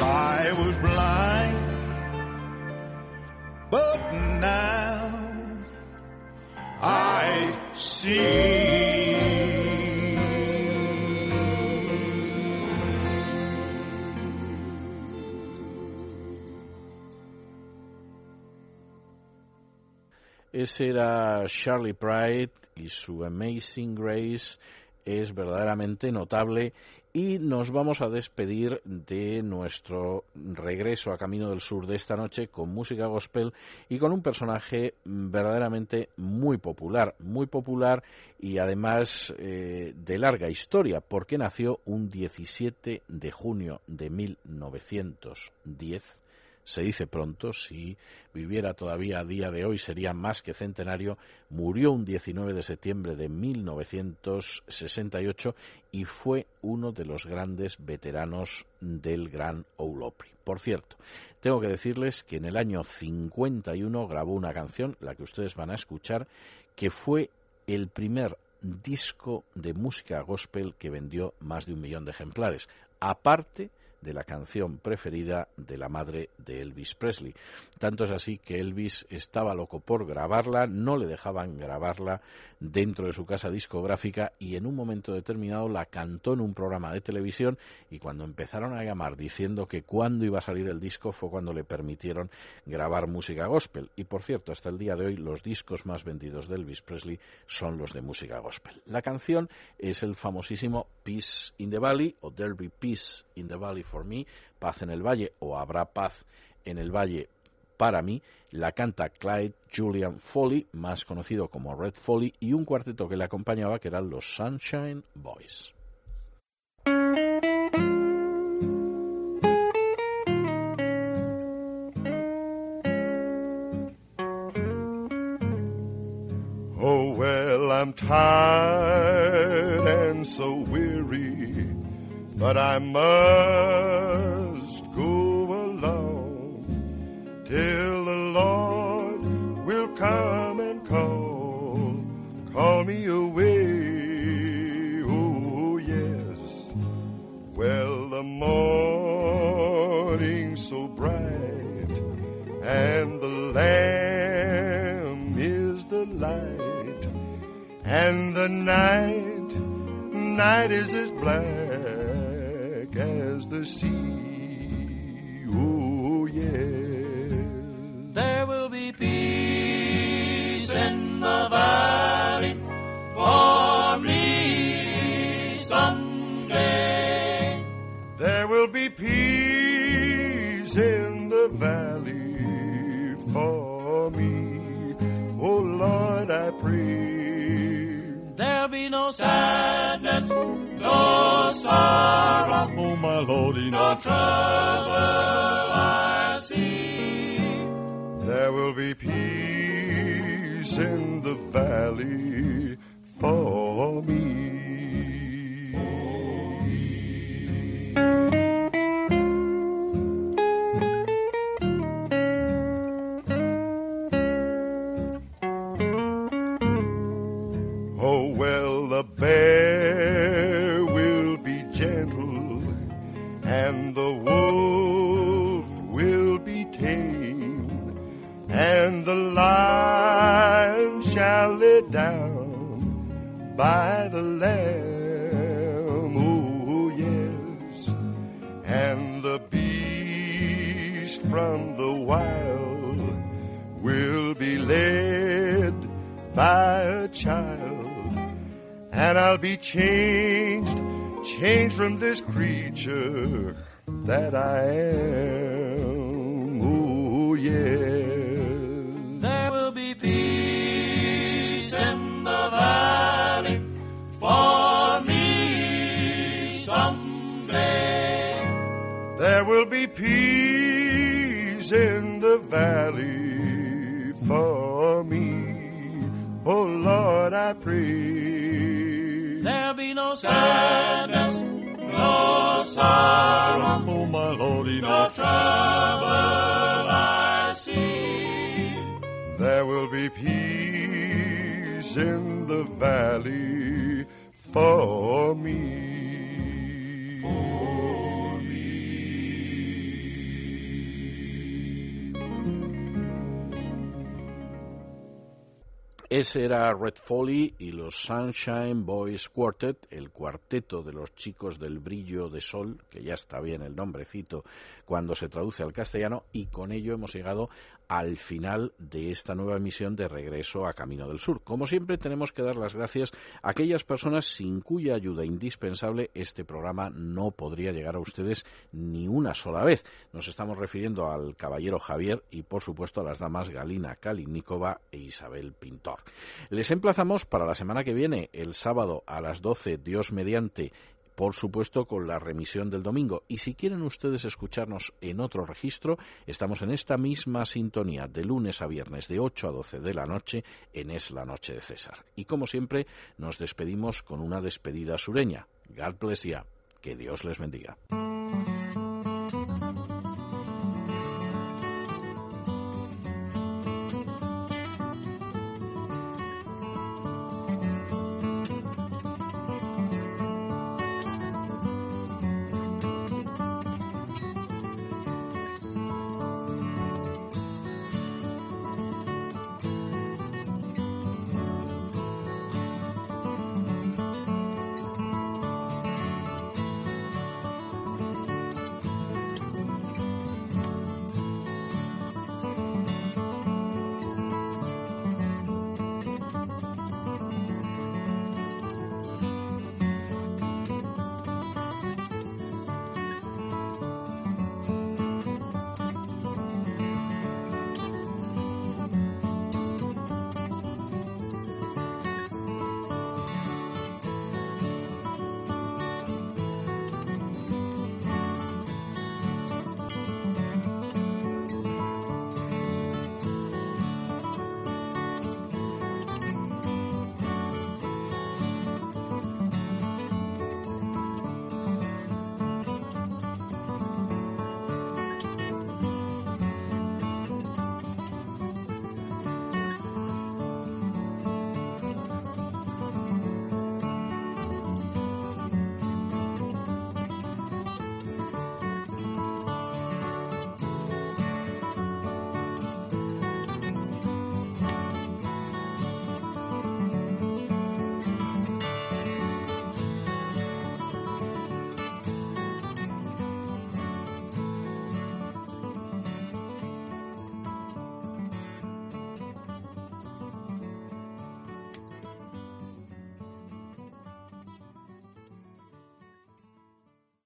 I was blind, but now I see. Ese era Charlie Pride y su Amazing Grace es verdaderamente notable y nos vamos a despedir de nuestro regreso a Camino del Sur de esta noche con música gospel y con un personaje verdaderamente muy popular, muy popular y además eh, de larga historia, porque nació un 17 de junio de 1910 se dice pronto, si viviera todavía a día de hoy sería más que centenario, murió un 19 de septiembre de 1968 y fue uno de los grandes veteranos del Gran Ole Opry. Por cierto, tengo que decirles que en el año 51 grabó una canción, la que ustedes van a escuchar, que fue el primer disco de música gospel que vendió más de un millón de ejemplares, aparte de la canción preferida de la madre de Elvis Presley. Tanto es así que Elvis estaba loco por grabarla, no le dejaban grabarla dentro de su casa discográfica y en un momento determinado la cantó en un programa de televisión y cuando empezaron a llamar diciendo que cuándo iba a salir el disco fue cuando le permitieron grabar música gospel. Y por cierto, hasta el día de hoy los discos más vendidos de Elvis Presley son los de música gospel. La canción es el famosísimo Peace in the Valley o There Be Peace in the Valley for Me, paz en el valle o habrá paz en el valle para mí, la canta Clyde Julian Foley, más conocido como Red Foley, y un cuarteto que le acompañaba que eran los Sunshine Boys. Oh, well, I'm tired and so weary, but I must go along till the Lord will come and call, call me away. Oh, yes. Well, the morning's so bright and the Lamb is the light and the night, night is as black as the sea. Oh, yeah. There will be peace in the valley for me someday. There will be peace in the valley for me. Oh, Lord, I pray. There'll be no sadness, no sorrow, Oh, my Lordy, no trouble I see. There will be peace in the valley for me. I'll be changed, changed from this creature that I am. Oh, yeah. There will be peace in the valley for me someday. There will be peace in the valley for me. Oh Lord, I pray. Sadness, no sorrow, Oh my Lordy, no trouble I see. There will be peace in the valley for me. For Ese era Red Foley y los Sunshine Boys Quartet, el cuarteto de los chicos del brillo de sol, que ya está bien el nombrecito cuando se traduce al castellano, y con ello hemos llegado al final de esta nueva emisión de Regreso a Camino del Sur. Como siempre, tenemos que dar las gracias a aquellas personas sin cuya ayuda indispensable este programa no podría llegar a ustedes ni una sola vez. Nos estamos refiriendo al caballero Javier y, por supuesto, a las damas Galina Kalinikova e Isabel Pintor. Les emplazamos para la semana que viene, el sábado a las 12, Dios mediante, por supuesto con la remisión del domingo. Y si quieren ustedes escucharnos en otro registro, estamos en esta misma sintonía de lunes a viernes de 8 a 12 de la noche en Es la Noche de César. Y como siempre, nos despedimos con una despedida sureña. God bless. Que Dios les bendiga.